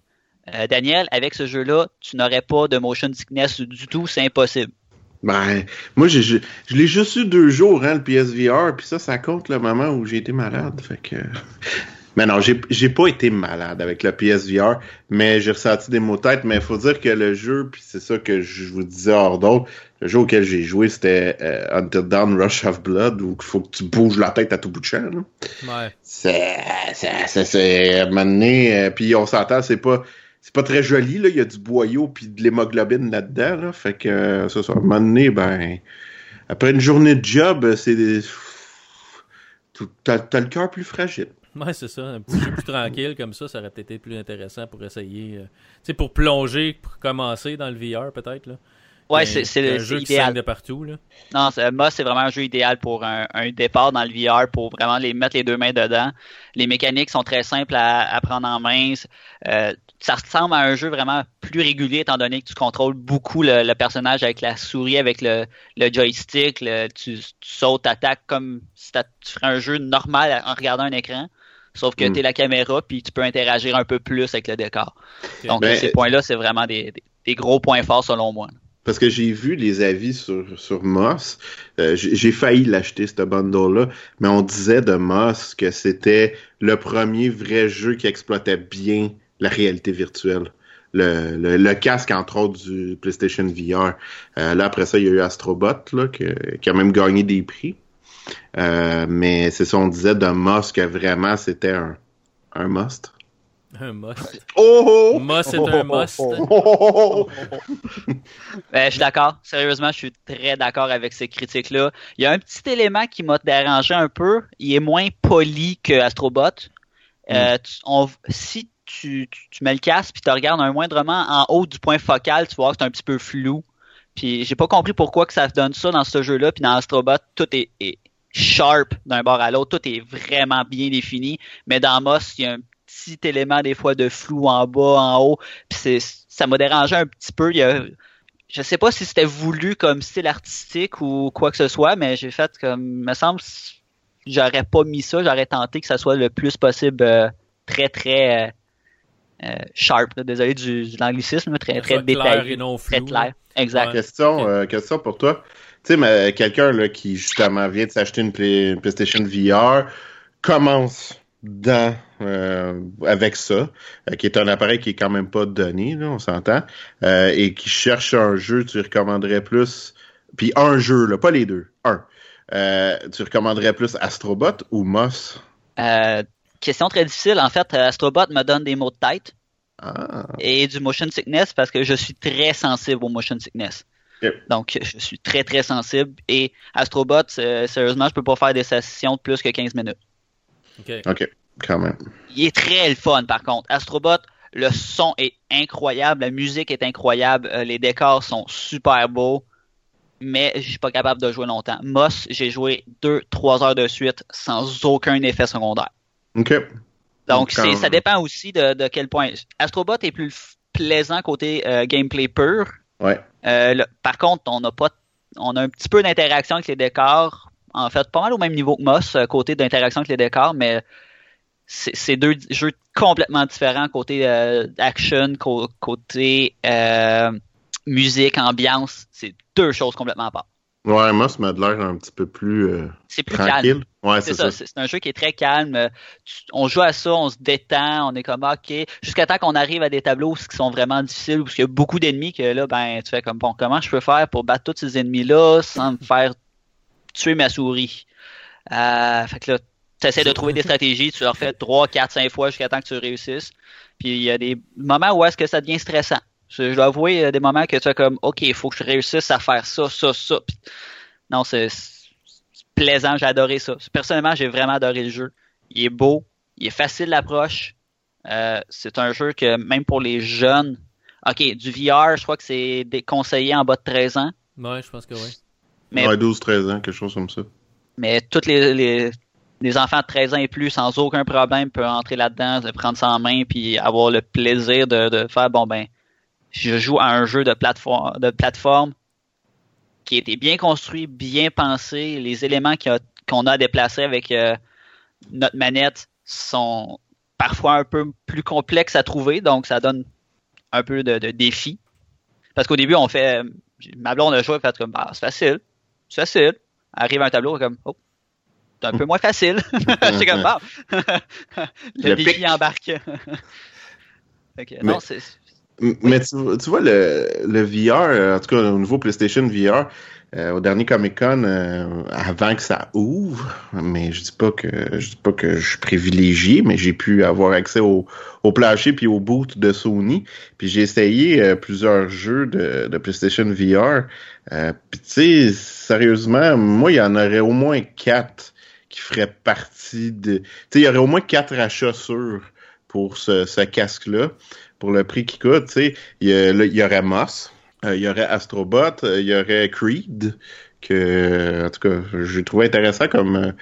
Daniel, avec ce jeu-là, tu n'aurais pas de motion sickness du tout, c'est impossible. Ben, moi, je, je, l'ai juste eu deux jours, hein, le PSVR, puis ça, ça compte le moment où j'ai été malade. Fait que. Mais non, j'ai pas été malade avec le PSVR, mais j'ai ressenti des mots de tête. Mais il faut dire que le jeu, puis c'est ça que je vous disais hors d'autre, le jeu auquel j'ai joué, c'était euh, Until Dawn Rush of Blood, où il faut que tu bouges la tête à tout bout de champ. Là. Ouais. C'est. Maintenant, euh, puis on s'entend, c'est pas c'est pas très joli, là. Il y a du boyau puis de l'hémoglobine là-dedans, là. Fait que, euh, ça, ça, à un moment donné, ben, après une journée de job, c'est des... T'as, t'as le cœur plus fragile. Ouais, c'est ça. Un petit jeu plus tranquille comme ça, ça aurait peut-être été plus intéressant pour essayer. Euh, tu sais, pour plonger, pour commencer dans le VR, peut-être, là. Ouais, c'est un jeu qui de partout. Là. Non, moi, c'est vraiment un jeu idéal pour un, départ dans le VR, pour vraiment les mettre les deux mains dedans. Les mécaniques sont très simples à, prendre en main. Euh, ça ressemble à un jeu vraiment plus régulier, étant donné que tu contrôles beaucoup le, personnage avec la souris, avec le, joystick. tu, sautes, attaques comme si tu ferais un jeu normal en regardant un écran. Sauf que hmm. tu es la caméra, puis tu peux interagir un peu plus avec le décor. Donc, ben, ces points-là, c'est vraiment des, gros points forts selon moi. Parce que j'ai vu les avis sur, sur Moss. Euh, j'ai failli l'acheter, ce bundle-là. Mais on disait de Moss que c'était le premier vrai jeu qui exploitait bien la réalité virtuelle. Le, le, casque, entre autres, du PlayStation VR. Euh, là, après ça, il y a eu Astrobot, là, qui a même gagné des prix. Euh, mais c'est ça, on disait de Moss que vraiment c'était un, un must. Un must. Oh! Moss est un must. ben, je suis d'accord. Sérieusement, je suis très d'accord avec ces critiques-là. Il y a un petit élément qui m'a dérangé un peu. Il est moins poli que Astrobot. Euh, mm. si tu, tu, mets le casque puis tu regardes un moindrement en haut du point focal, tu vois que c'est un petit peu flou. Puis j'ai pas compris pourquoi que ça donne ça dans ce jeu-là. Puis dans Astrobot, tout est, est sharp d'un bord à l'autre, tout est vraiment bien défini. Mais dans Moss, il y a un petit élément des fois de flou en bas, en haut. Puis ça m'a dérangé un petit peu. Il y a, je sais pas si c'était voulu comme style artistique ou quoi que ce soit, mais j'ai fait comme, me semble, j'aurais pas mis ça, j'aurais tenté que ça soit le plus possible euh, très très euh, euh, sharp. Désolé du, de l'anglicisme, très très détaillé, très clair. Exact. Question, question pour toi. Tu sais, quelqu'un qui justement vient de s'acheter une, PlayStation VR commence dans euh, avec ça, euh, qui est un appareil qui est quand même pas donné, là, on s'entend, euh, et qui cherche un jeu, tu recommanderais plus, puis un jeu, là, pas les deux, un. tu recommanderais plus Astrobot ou Moss? question très difficile. En fait, Astrobot me donne des mots de tête ah. et du motion sickness parce que je suis très sensible au motion sickness. Donc, je suis très, très sensible. Et Astrobot, sérieusement, je peux pas faire des sessions de plus que 15 minutes. OK. Quand même. Il est très fun, par contre. Astrobot, le son est incroyable, la musique est incroyable, euh, les décors sont super beaux, mais je suis pas capable de jouer longtemps. Moss, j'ai joué 2-3 heures de suite sans aucun effet secondaire. OK. Donc, ça dépend aussi de, quel point. Astrobot est plus plaisant côté euh, gameplay pur. Ouais. Euh, par contre, on a pas, on a un petit peu d'interaction avec les décors. En fait, pas mal au même niveau que Moss, euh, côté d'interaction avec les décors, mais c'est deux jeux complètement différents côté euh, action, côté musique, ambiance. C'est deux choses complètement à part. Ouais, Moss m'a l'air un petit peu plus, c'est plus tranquille. Ouais, c'est ça. C'est un jeu qui est très calme. on joue à ça, on se détend, on est comme ok, jusqu'à temps qu'on arrive à des tableaux qui sont vraiment difficiles parce qu'il y a beaucoup d'ennemis que là, ben, tu fais comme bon, comment je peux faire pour battre tous ces ennemis-là sans me faire tuer ma souris? Euh, fait que là, tu essaies de trouver des stratégies, tu leur fais 3, 4, 5 fois jusqu'à temps que tu réussisses. Puis il y a des moments où est-ce que ça devient stressant. Je dois avouer, il y a des moments que tu fais comme OK, il faut que je réussisse à faire ça, ça, ça. non, c'est plaisant, j'ai adoré ça. Personnellement, j'ai vraiment adoré le jeu. Il est beau, il est facile d'approche. Euh, c'est un jeu que même pour les jeunes, OK, du VR, je crois que c'est déconseillé en bas de 13 ans. Ouais, je pense que oui. Mais- Ouais, 12-13 ans, quelque chose comme ça. Mais tous les, les, les enfants de 13 ans et plus, sans aucun problème, peuvent entrer là-dedans, le prendre ça en main, puis avoir le plaisir de, de faire, bon ben, je joue à un jeu de plateforme, de plateforme qui a été bien construit, bien pensé. Les éléments qu'on a à déplacer avec euh, notre manette sont parfois un peu plus complexes à trouver, donc ça donne un peu de, de défi. Parce qu'au début, on fait, ma blonde a joué, fait comme, bah, c'est facile, c'est facile. Arrive un tableau, comme, oh, c'est un peu moins facile. c'est comme, bah, le, Le défi pic. embarque. Mais- non, c'est, Mais tu, tu vois, le, le VR, euh, en tout cas au niveau PlayStation VR, euh, au dernier Comic Con, euh, avant que ça ouvre, mais je dis pas que je dis pas que je suis privilégié, mais j'ai pu avoir accès au, au plancher puis au boot de Sony. Puis j'ai essayé euh, plusieurs jeux de, de PlayStation VR. Puis tu sais, sérieusement, moi, il y en aurait au moins quatre qui feraient partie de. Tu sais, il y aurait au moins quatre achats sûrs pour ce, ce casque-là pour le prix qu'il coûte, tu sais, il y, aurait Moss, euh, il y aurait Astrobot, euh, il y aurait Creed, que, en tout cas, j'ai trouvé intéressant comme euh,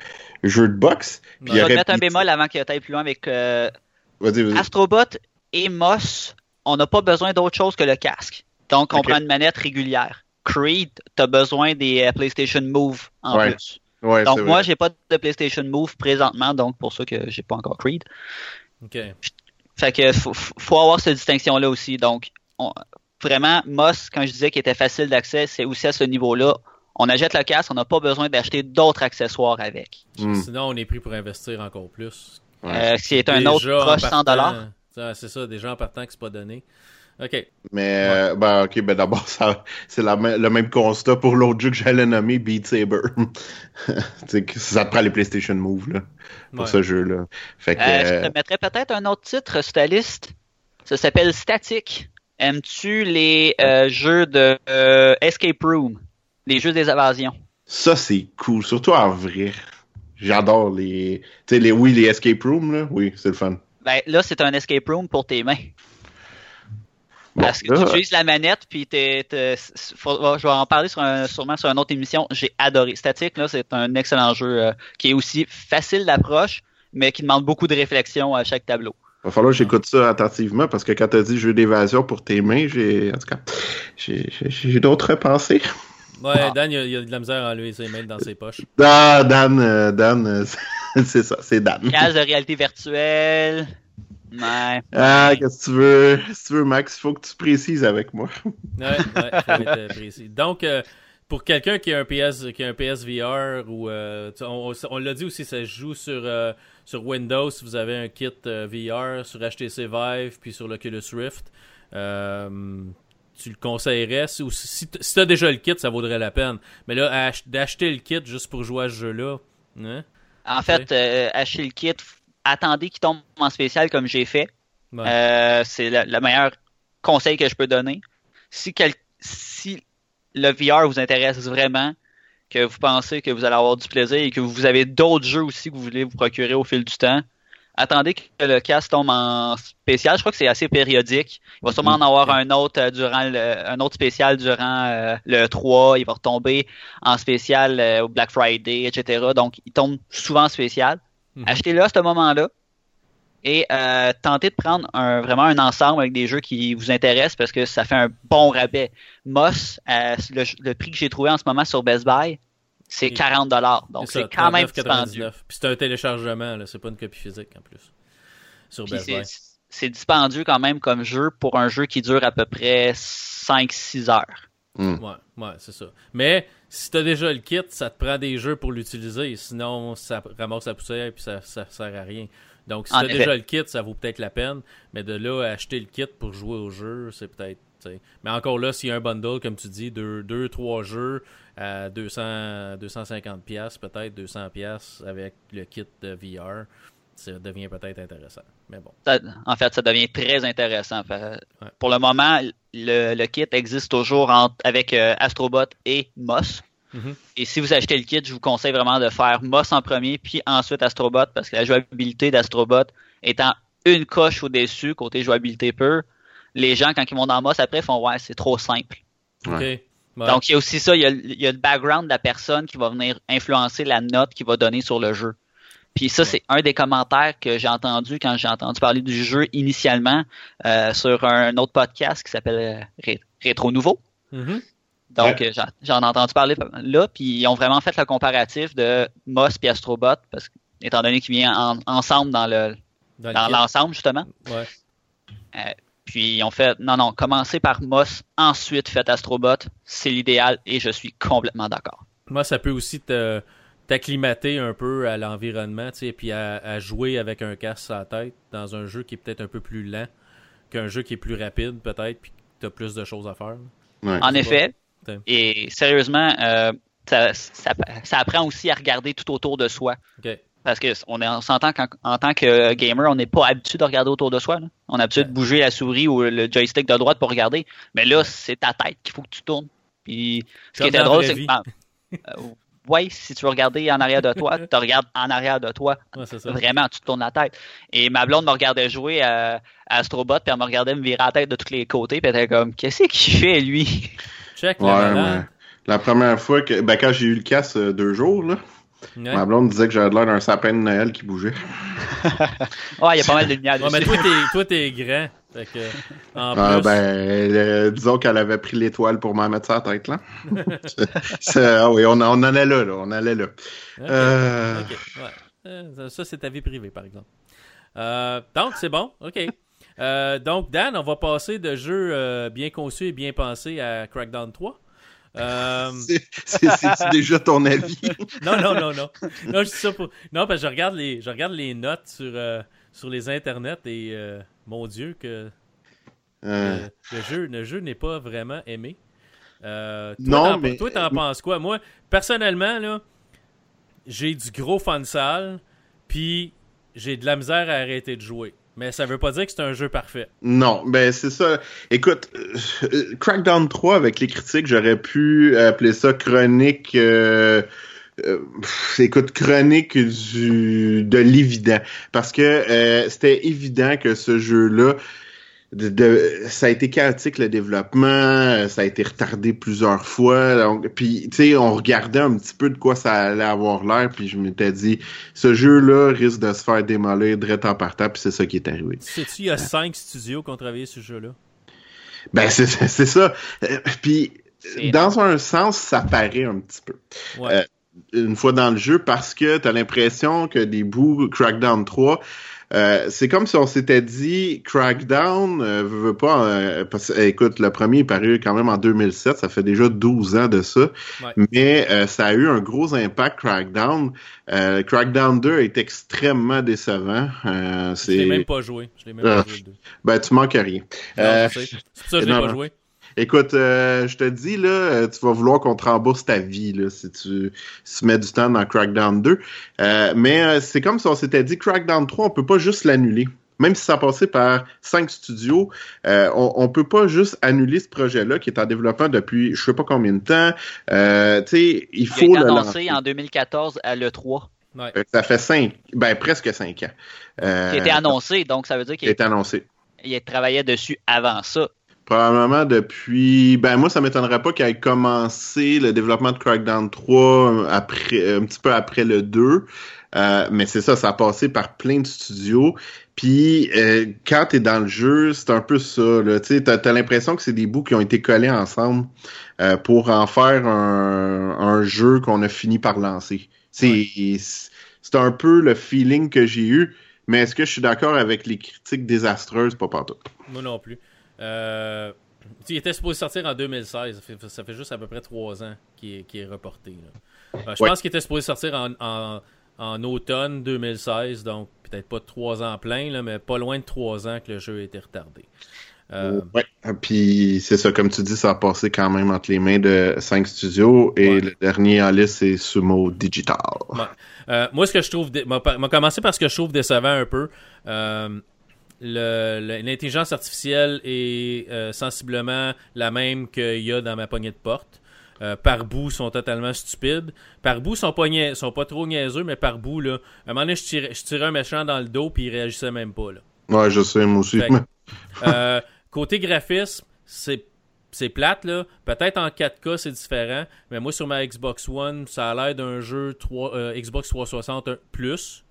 jeu de boxe. Puis il y je vais mettre un bémol avant que tu ailles plus loin avec euh. Astrobot et Moss, on n'a pas besoin d'autre chose que le casque. Donc, on prend une manette régulière. Creed, tu as besoin des euh, PlayStation Move en Ouais, plus. Ouais, Donc, moi, j'ai pas de PlayStation Move présentement, donc pour ça que j'ai pas encore Creed. OK. Fait que faut, faut avoir cette distinction-là aussi. Donc, on- vraiment, Moss, quand je disais qu'il était facile d'accès, c'est aussi à ce niveau-là. On achète le casque, on n'a pas besoin d'acheter d'autres accessoires avec. Hmm. Sinon, on est pris pour investir encore plus. Ouais. Euh, ce qui est un Déjà, autre proche 100 dollars. partant- Ouais, C'est ça, déjà en partant que c'est pas donné. OK. Mais, euh, ben, ok, ben d'abord, ça, c'est la même- le même constat pour l'autre jeu que j'allais nommer, Beat Saber. tu sais, que ça te prend les PlayStation Move, là, pour Ouais. ce jeu-là. Fait que, Euh, euh, je te mettrais peut-être un autre titre sur ta liste. Ça s'appelle Static. Aimes-tu les euh, jeux de euh, Escape Room? Les jeux des évasions. ça, c'est cool, surtout en vrai. J'adore les, tu sais, les, oui, les escape rooms, là, oui, c'est le fun. Ben, là, c'est un escape room pour tes mains. Bon, Parce que là, tu utilises la manette, puis t'es, t'es- faut- je vais en parler sur un- sûrement sur une autre émission. J'ai adoré. Static, là, c'est un excellent jeu euh, qui est aussi facile d'approche, mais qui demande beaucoup de réflexion à chaque tableau. Va falloir que j'écoute ça attentivement parce que quand t'as dit jeu d'évasion pour tes mains, j'ai, en tout cas, j'ai, j'ai, j'ai d'autres pensées. Ouais, Ah. Dan, il y, a, il a de la misère à enlever ses mains dans ses poches. Ah, Dan, euh, Dan, euh, c'est ça, c'est Dan. Case de réalité virtuelle. Ouais. Ah, qu'est-ce que tu veux? Si tu veux, Max, il faut que tu précises avec moi. Ouais, ouais, faut être euh, précis. Donc, euh, pour quelqu'un qui a un PS, qui a un PSVR ou euh, tu- on, on l'a dit aussi, ça se joue sur euh, sur Windows si vous avez un kit euh, VR sur HTC Vive puis sur l'Oculus Rift. Euh, tu le conseillerais si, ou si, si t'as déjà le kit, ça vaudrait la peine. Mais là, ach- d'acheter le kit juste pour jouer à ce jeu-là, hein? En fait, euh, achetez le kit. Attendez qu'il tombe en spécial comme j'ai fait. Ouais. Euh, c'est le, le meilleur conseil que je peux donner. Si, quel- si le VR vous intéresse vraiment, que vous pensez que vous allez avoir du plaisir et que vous avez d'autres jeux aussi que vous voulez vous procurer au fil du temps, attendez que le casque tombe en spécial. Je crois que c'est assez périodique. Il va sûrement en avoir un autre euh, durant le, un autre spécial durant euh, le 3. Il va retomber en spécial euh, au Black Friday, etc. Donc, il tombe souvent en spécial. Mhm. Achetez-le à ce moment-là et euh, tentez de prendre un, vraiment un ensemble avec des jeux qui vous intéressent parce que ça fait un bon rabais. Moss, euh, le, le prix que j'ai trouvé en ce moment sur Best Buy, c'est Et- 40 dollars. Donc c'est quand même 39,99. dispendieux. Puis c'est un téléchargement, c'est pas une copie physique en plus. Sur Puis Best Buy. c'est- C'est dispendieux quand même comme jeu pour un jeu qui dure à peu près 5-6 heures. Hmm. Ouais, ouais, c'est ça. Mais si t'as déjà le kit, ça te prend des jeux pour l'utiliser. Sinon, ça ramasse la poussière et puis ça, ça sert à rien. Donc, si t'as déjà le kit, ça vaut peut-être la peine. Mais de là à acheter le kit pour jouer au jeu, c'est peut-être. t'sais. Mais encore là, s'il y a un bundle, comme tu dis, 2, deux, trois jeux à 200, 250$, piastres, peut-être 200$ piastres avec le kit de VR, ça devient peut-être intéressant. Mais bon. Ça- en fait, ça devient très intéressant. Fait- Ouais. Pour le moment, le, le kit existe toujours en- avec euh, Astrobot et Moss. Mhm. Et si vous achetez le kit, je vous conseille vraiment de faire Moss en premier, puis ensuite Astrobot, parce que la jouabilité d'Astrobot étant une coche au-dessus, côté jouabilité pure, les gens, quand ils vont dans Moss, après, font Ouais, c'est trop simple. Ouais. Donc, il y a aussi ça, il y a, il y a le background de la personne qui va venir influencer la note qu'il va donner sur le jeu. Puis ça, c'est un des commentaires que j'ai entendu quand j'ai entendu parler du jeu initialement euh, sur un autre podcast qui s'appelle euh, Ré- Rétro Nouveau. Mhm. Donc, euh, j'en- ai entendu parler là, puis ils ont vraiment fait le comparatif de Moss et Astrobot, parce que, étant donné qu'ils viennent en- ensemble dans le Dans, dans le l'ensemble, justement. Ouais. Puis ils ont fait, non, non, commencez par Moss, ensuite faites Astrobot, c'est l'idéal, et je suis complètement d'accord. Moi, ça peut aussi te t'acclimater un peu à l'environnement, tu sais, puis à, à jouer avec un casque sur la tête dans un jeu qui est peut-être un peu plus lent qu'un jeu qui est plus rapide, peut-être, puis que t'as plus de choses à faire. Ouais. En effet, et sérieusement, euh, ça, ça, ça apprend aussi à regarder tout autour de soi. Parce que on, est, on s'entend qu'en en tant que gamer, on n'est pas habitué de regarder autour de soi. là. On est habitué de bouger la souris ou le joystick de droite pour regarder. Mais là, c'est ta tête qu'il faut que tu tournes. Puis, ce Comme qui était drôle, c'est que. euh, ouais, si tu veux regarder en arrière de toi, tu regardes en arrière de toi. Ouais, c'est ça. Vraiment, tu te tournes la tête. Et ma blonde me regardait jouer à, à Astrobot, puis elle me regardait me virer la tête de tous les côtés, puis elle était comme, qu'est-ce qu'il fait, lui? Check Ouais, mais la première fois que. Ben, quand j'ai eu le casse euh, deux jours, là, Ouais. ma blonde disait que j'avais l'air d'un sapin de Noël qui bougeait. Ouais, il y a pas mal de lumière Ouais, mais toi, t'es grand. Fait que, en Ah, ben, euh, disons qu'elle avait pris l'étoile pour m'en mettre la tête, là. Ah oui, on, on en allait là, là, on allait là. Euh, ouais. Ça, c'est ta vie privée, par exemple. Euh, donc, c'est bon. OK. Euh, donc, Dan, on va passer de jeux euh, bien conçus et bien pensés à Crackdown 3. Euh, c'est- déjà ton avis? non, non, non, non. Non, je dis ça pour... Non, parce que je regarde les, je regarde les notes sur, sur les internets et mon Dieu que Euh, le jeu, le jeu n'est pas vraiment aimé. Euh, toi, Non, mais- Toi, t'en penses quoi? Moi, personnellement, là, j'ai du gros fun sale, puis j'ai de la misère à arrêter de jouer. Mais ça veut pas dire que c'est un jeu parfait. Non, ben c'est ça. Écoute, euh, euh, Crackdown 3 avec les critiques, j'aurais pu appeler ça chronique. euh, euh, écoute, chronique du de l'évident, parce que euh, c'était évident que ce jeu-là, de, de- ça a été chaotique le développement, euh, ça a été retardé plusieurs fois. Donc, puis tu sais, on regardait un petit peu de quoi ça allait avoir l'air, puis je m'étais dit, ce jeu-là risque de se faire démolir direct en partant, puis c'est ça qui est arrivé. Sais-tu, il y a cinq studios qui ont travaillé sur ce jeu-là? Ben, c'est ça. Puis, dans un sens, ça paraît un petit peu. Ouais. Euh, Une fois dans le jeu, parce que t'as l'impression que des bouts Crackdown 3, euh, c'est comme si on s'était dit Crackdown, euh, veut, pas, euh, parce que, écoute, le premier est paru quand même en 2007, ça fait déjà 12 ans de ça, Ouais. mais euh, ça a eu un gros impact Crackdown. Euh, Crackdown 2 est extrêmement décevant. Euh, Je l'ai c'est, même pas joué. Je l'ai même Ah. pas joué. ben, tu manques rien. Non, Euh, je sais. C'est ça je l'ai pas joué. Écoute, euh, je te dis, là, euh, tu vas vouloir qu'on te rembourse ta vie, là, si tu, si tu mets du temps dans Crackdown 2. Euh, mais euh, c'est comme si on s'était dit, Crackdown 3, on peut pas juste l'annuler. Même si ça passait par cinq studios, euh, on, on peut pas juste annuler ce projet-là qui est en développement depuis je sais pas combien de temps. Euh, tu sais, il Il a faut été le annoncé lancer. en 2014 à l'E3. Ouais. Euh, Ça fait cinq, ben presque cinq ans. Euh, Il a été annoncé, donc ça veut dire qui qu'il est annoncé. il travaillait dessus avant ça. Probablement depuis. Ben moi, ça m'étonnerait pas qu'il ait commencé le développement de Crackdown 3 après, un petit peu après le 2. Euh, mais c'est ça, ça a passé par plein de studios. Puis euh, quand t'es dans le jeu, c'est un peu ça. Tu t'as l'impression que c'est des bouts qui ont été collés ensemble euh, pour en faire un, un jeu qu'on a fini par lancer. C'est, c'est un peu le feeling que j'ai eu. Mais est-ce que je suis d'accord avec les critiques désastreuses? Pas partout. Moi non plus. Euh, il était supposé sortir en 2016. Ça fait, ça fait juste à peu près trois ans qu'il est, reporté. là. Euh, je Ouais. pense qu'il était supposé sortir en, en, en automne 2016, donc peut-être pas trois ans plein, là, mais pas loin de trois ans que le jeu a été retardé. Euh, Ouais. Puis c'est ça, comme tu dis, ça a passé quand même entre les mains de cinq studios et Ouais. le dernier en liste c'est Sumo Digital. Ouais. Euh, moi, ce que je trouve. m'a commencé par ce que je trouve décevant un peu. Euh, L'intelligence artificielle est euh, sensiblement la même qu'il y a dans ma poignée de porte. Euh, par bout, sont totalement stupides. Par bout, sont pas, sont pas trop niaiseux, mais par bout, là, à un moment donné, je tirais, je tirais un méchant dans le dos, puis il réagissait même pas. Là. Ouais, je sais, moi aussi. Que- Euh, côté graphisme, c'est c'est plate là. Peut-être en 4K c'est différent, mais moi sur ma Xbox One, ça a l'air d'un jeu 3, euh, Xbox 360 plus.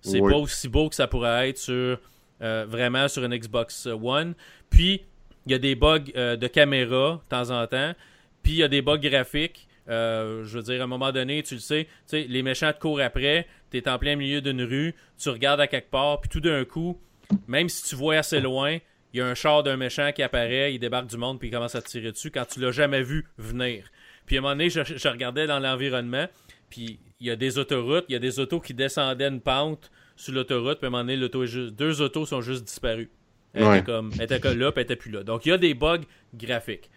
C'est Oui. pas aussi beau que ça pourrait être sur euh, vraiment sur une Xbox One. Puis il y a des bugs euh, de caméra de temps en temps. Puis il y a des bugs graphiques. Euh, je veux dire, à un moment donné, tu le sais, les méchants te courent après, tu es en plein milieu d'une rue, tu regardes à quelque part, puis tout d'un coup, même si tu vois assez loin, il y a un char d'un méchant qui apparaît, il débarque du monde, puis il commence à te tirer dessus quand tu l'as jamais vu venir. Puis à un moment donné, je regardais dans l'environnement, puis il y a des autoroutes, il y a des autos qui descendaient une pente sur l'autoroute, puis à un moment donné, l'auto est juste, deux autos sont juste disparues. Elle Ouais. était comme, elle était comme là, puis elle était plus là. Donc il y a des bugs graphiques.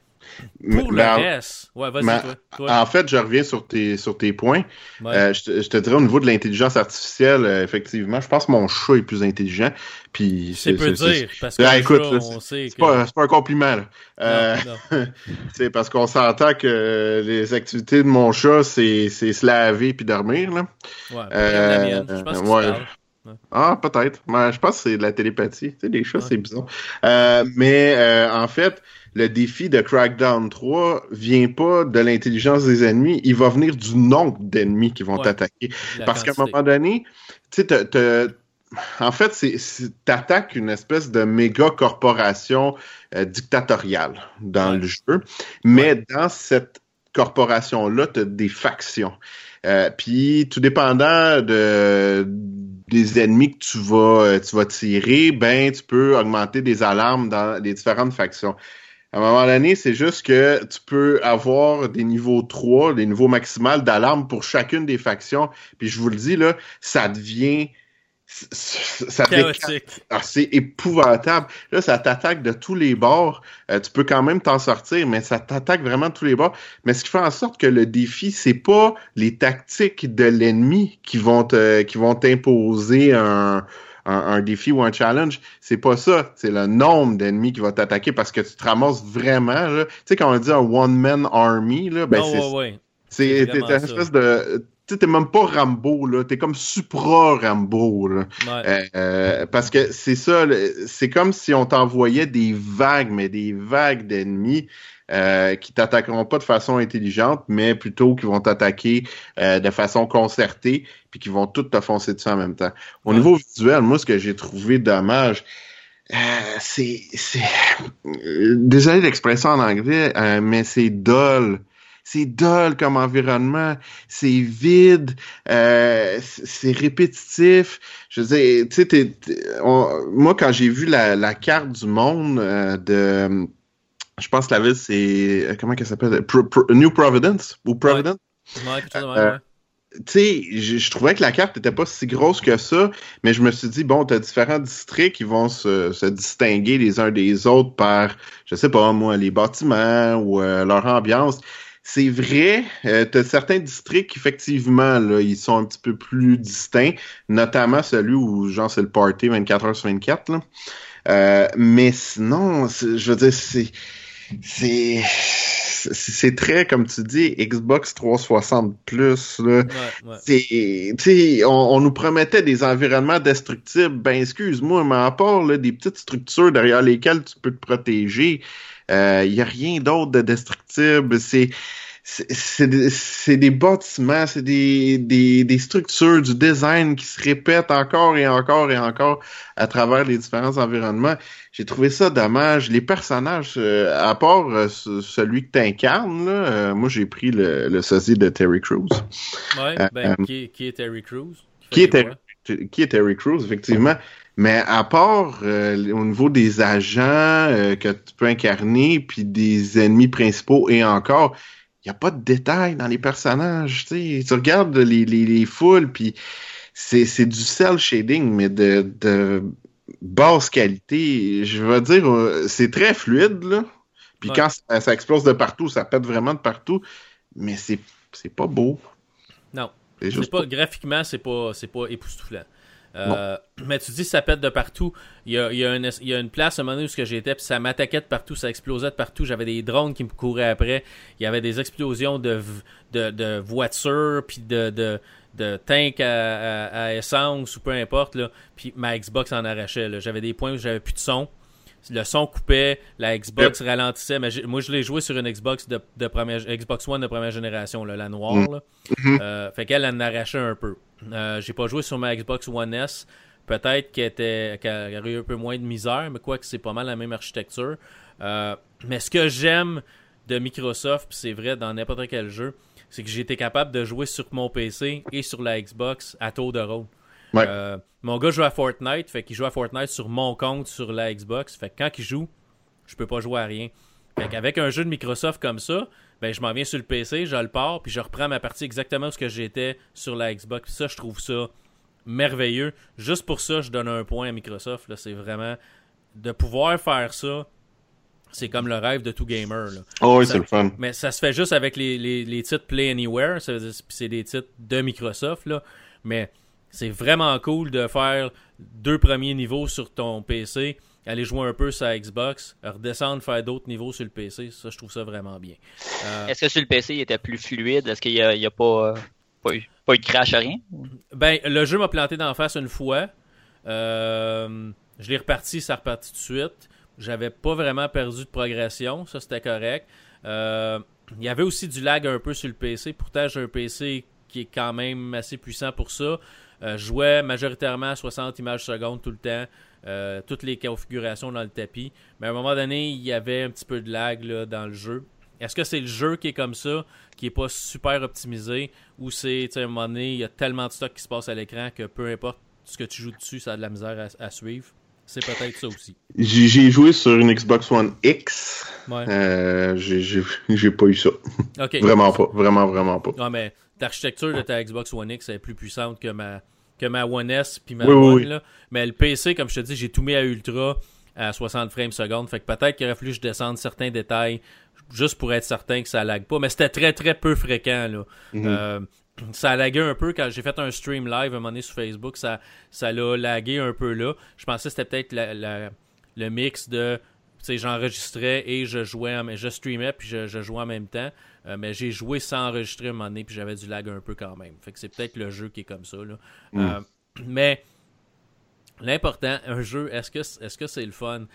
Mais- Pour le mais en- reste, ouais, vas-y, toi. toi. En fait, je reviens sur tes, sur tes points. Ouais. Euh, je, te, je te dirais au niveau de l'intelligence artificielle, euh, effectivement, je pense que mon chat est plus intelligent. Puis c'est peu dire, parce que Ah, le écoute, chat, là, on sait que... pas, c'est pas un compliment. là. Euh, c'est parce qu'on s'entend que les activités de mon chat, c'est c'est se laver puis dormir. Là. Ouais, la mienne. Je pense que. Ah, peut-être. Mais je pense que c'est de la télépathie. Tu sais, les chats, c'est bizarre. Euh, mais euh, en fait, le défi de Crackdown 3 vient pas de l'intelligence des ennemis, il va venir du nombre d'ennemis qui vont Ouais. t'attaquer. Parce qu'à un moment donné, tu sais, en fait, t'attaques une espèce de méga corporation euh, dictatoriale dans Ouais. le jeu, mais dans cette corporation-là, t'as des factions. Euh, Puis, tout dépendant de, des ennemis que tu vas, euh, tu vas tirer, ben, tu peux augmenter des alarmes dans les différentes factions. À un moment donné, c'est juste que tu peux avoir des niveaux 3, des niveaux maximales d'alarmes pour chacune des factions. Puis je vous le dis, là, ça devient... Ça ah, c'est épouvantable. Là, ça t'attaque de tous les bords. Euh, tu peux quand même t'en sortir, mais ça t'attaque vraiment de tous les bords. Mais ce qui fait en sorte que le défi, c'est pas les tactiques de l'ennemi qui vont te, qui vont t'imposer un, un, un défi ou un challenge. C'est pas ça. C'est le nombre d'ennemis qui va t'attaquer parce que tu te ramasses vraiment. là. Tu sais, quand on dit un one-man army, là, ben c'est ouais, ouais. c'est une ça. espèce de. Tu sais, t'es même pas Rambo, là. T'es comme supra-Rambo, là. Ouais. Euh, parce que c'est ça, c'est comme si on t'envoyait des vagues, mais des vagues d'ennemis euh, qui t'attaqueront pas de façon intelligente, mais plutôt qui vont t'attaquer euh, de façon concertée, puis qui vont toutes te foncer dessus en même temps. Au Ouais. niveau visuel, moi, ce que j'ai trouvé dommage, euh, c'est, c'est, euh, désolé l'expression en anglais, euh, mais c'est dull. C'est dull comme environnement, c'est vide, euh, c'est répétitif. Je veux dire, tu sais, moi quand j'ai vu la, la carte du monde euh, de, je pense que la ville c'est comment qu'elle s'appelle, Pro- Pro- New Providence ou Providence? Ouais, Euh, tu sais, je, je trouvais que la carte n'était pas si grosse que ça, mais je me suis dit, bon, tu as différents districts qui vont se, se distinguer les uns des autres par, je sais pas, moi, les bâtiments ou euh, leur ambiance. C'est vrai, euh, tu as certains districts, effectivement, là, ils sont un petit peu plus distincts, notamment celui où, genre, c'est le party 24 heures sur 24, là. Euh, mais sinon, je veux dire, c'est c'est c'est très comme tu dis Xbox 360 plus là. Ouais, ouais. C'est, tu sais, on, on nous promettait des environnements destructibles. Ben, excuse-moi, mais à part là, des petites structures derrière lesquelles tu peux te protéger, il n'y a rien d'autre de destructible. C'est, c'est, c'est des, bâtiments, c'est des, des, des structures, du design qui se répètent encore et encore et encore à travers les différents environnements. J'ai trouvé ça dommage. Les personnages, euh, à part euh, ce- celui que tu incarnes, là, euh, moi j'ai pris le, le sosie de Terry Crews. Ouais, ben, euh, qui, qui est Terry Crews? Qui est Terry, qui est Terry Crews, effectivement. Mais à part euh, au niveau des agents euh, que tu peux incarner, puis des ennemis principaux et encore, il n'y a pas de détails dans les personnages. Tu regardes les, les, les foules, puis c'est c'est du cel shading, mais de, de basse qualité. Je veux dire, euh, c'est très fluide, là. Puis Ouais. quand ça, ça explose de partout, ça pète vraiment de partout, mais c'est c'est pas beau. Non. Juste pas, graphiquement, c'est pas, c'est pas époustouflant. Euh, mais tu dis ça pète de partout. Il y a, il y a, une, il y a une place à un moment donné où j'étais, puis ça m'attaquait de partout, ça explosait de partout. J'avais des drones qui me couraient après. Il y avait des explosions de, de, de voitures, puis de, de, de tanks à, à- à essence ou peu importe. Là. Puis ma Xbox en arrachait. J'avais des points où j'avais plus de son. le son coupait, la Xbox ralentissait. Mais moi, je l'ai joué sur une Xbox de, de, première, Xbox One de première génération, la noire. Mm. Mm-hmm. Euh, fait qu'elle en arrachait un peu. Euh, j'ai pas joué sur ma Xbox One S. Peut-être qu'elle était aurait eu un peu moins de misère, mais quoi que c'est pas mal la même architecture. Euh, mais ce que j'aime de Microsoft, c'est vrai dans n'importe quel jeu, c'est que j'ai été capable de jouer sur mon PC et sur la Xbox à tour de rôle. Euh, mon gars joue à Fortnite, fait qu'il joue à Fortnite sur mon compte sur la Xbox. Fait que quand il joue, je peux pas jouer à rien. Fait qu'avec un jeu de Microsoft comme ça, ben je m'en viens sur le PC, je le pars, puis je reprends ma partie exactement ce que j'étais sur la Xbox. ça, je trouve ça merveilleux. Juste pour ça, je donne un point à Microsoft. C'est vraiment de pouvoir faire ça. C'est comme le rêve de tout gamer. Oh oui, c'est le fun. Mais ça se fait juste avec les, les, titres Play Anywhere. C'est des titres de Microsoft. Là. Mais c'est vraiment cool de faire deux premiers niveaux sur ton PC, aller jouer un peu sur la Xbox, redescendre, faire d'autres niveaux sur le PC. Ça, je trouve ça vraiment bien. Euh, Est-ce que sur le PC, il était plus fluide? Est-ce qu'il n'y a, pas, pas, eu, pas de crash à rien? Ben, le jeu m'a planté d'en face une fois. Euh, je l'ai reparti, ça reparti tout de suite. J'avais pas vraiment perdu de progression, ça c'était correct. Euh, il y avait aussi du lag un peu sur le PC. Pourtant, j'ai un PC qui est quand même assez puissant pour ça. Euh, je jouais majoritairement à 60 images secondes tout le temps, euh, toutes les configurations dans le tapis. Mais à un moment donné, il y avait un petit peu de lag dans le jeu. Est-ce que c'est le jeu qui est comme ça, qui est pas super optimisé, ou c'est, à un moment donné, il y a tellement de stock qui se passe à l'écran que peu importe ce que tu joues dessus, ça a de la misère à, suivre? C'est peut-être ça aussi. J'ai joué sur une Xbox One X. Ouais. Euh, j'ai pas eu ça. vraiment pas. Vraiment, vraiment pas. Non, mais l'architecture de ta Xbox One X est plus puissante que ma, que ma One S puis ma One. Là. Mais le PC, comme je te dis, j'ai tout mis à ultra à 60 frames secondes. Fait que peut-être qu'il aurait fallu que je descende certains détails juste pour être certain que ça lag pas. Mais c'était très très peu fréquent. Là. Mhm. Euh, ça a lagué un peu quand j'ai fait un stream live à un moment donné sur Facebook. Ça, ça l'a lagué un peu là. Je pensais que c'était peut-être le mix de j'enregistrais et je jouais, je streamais puis je, jouais en même temps. Euh, mais j'ai joué sans enregistrer un moment donné puis j'avais du lag un peu quand même. Fait que c'est peut-être le jeu qui est comme ça. Là. Mm. Euh, mais l'important, un jeu, est-ce que est-ce que c'est le fun?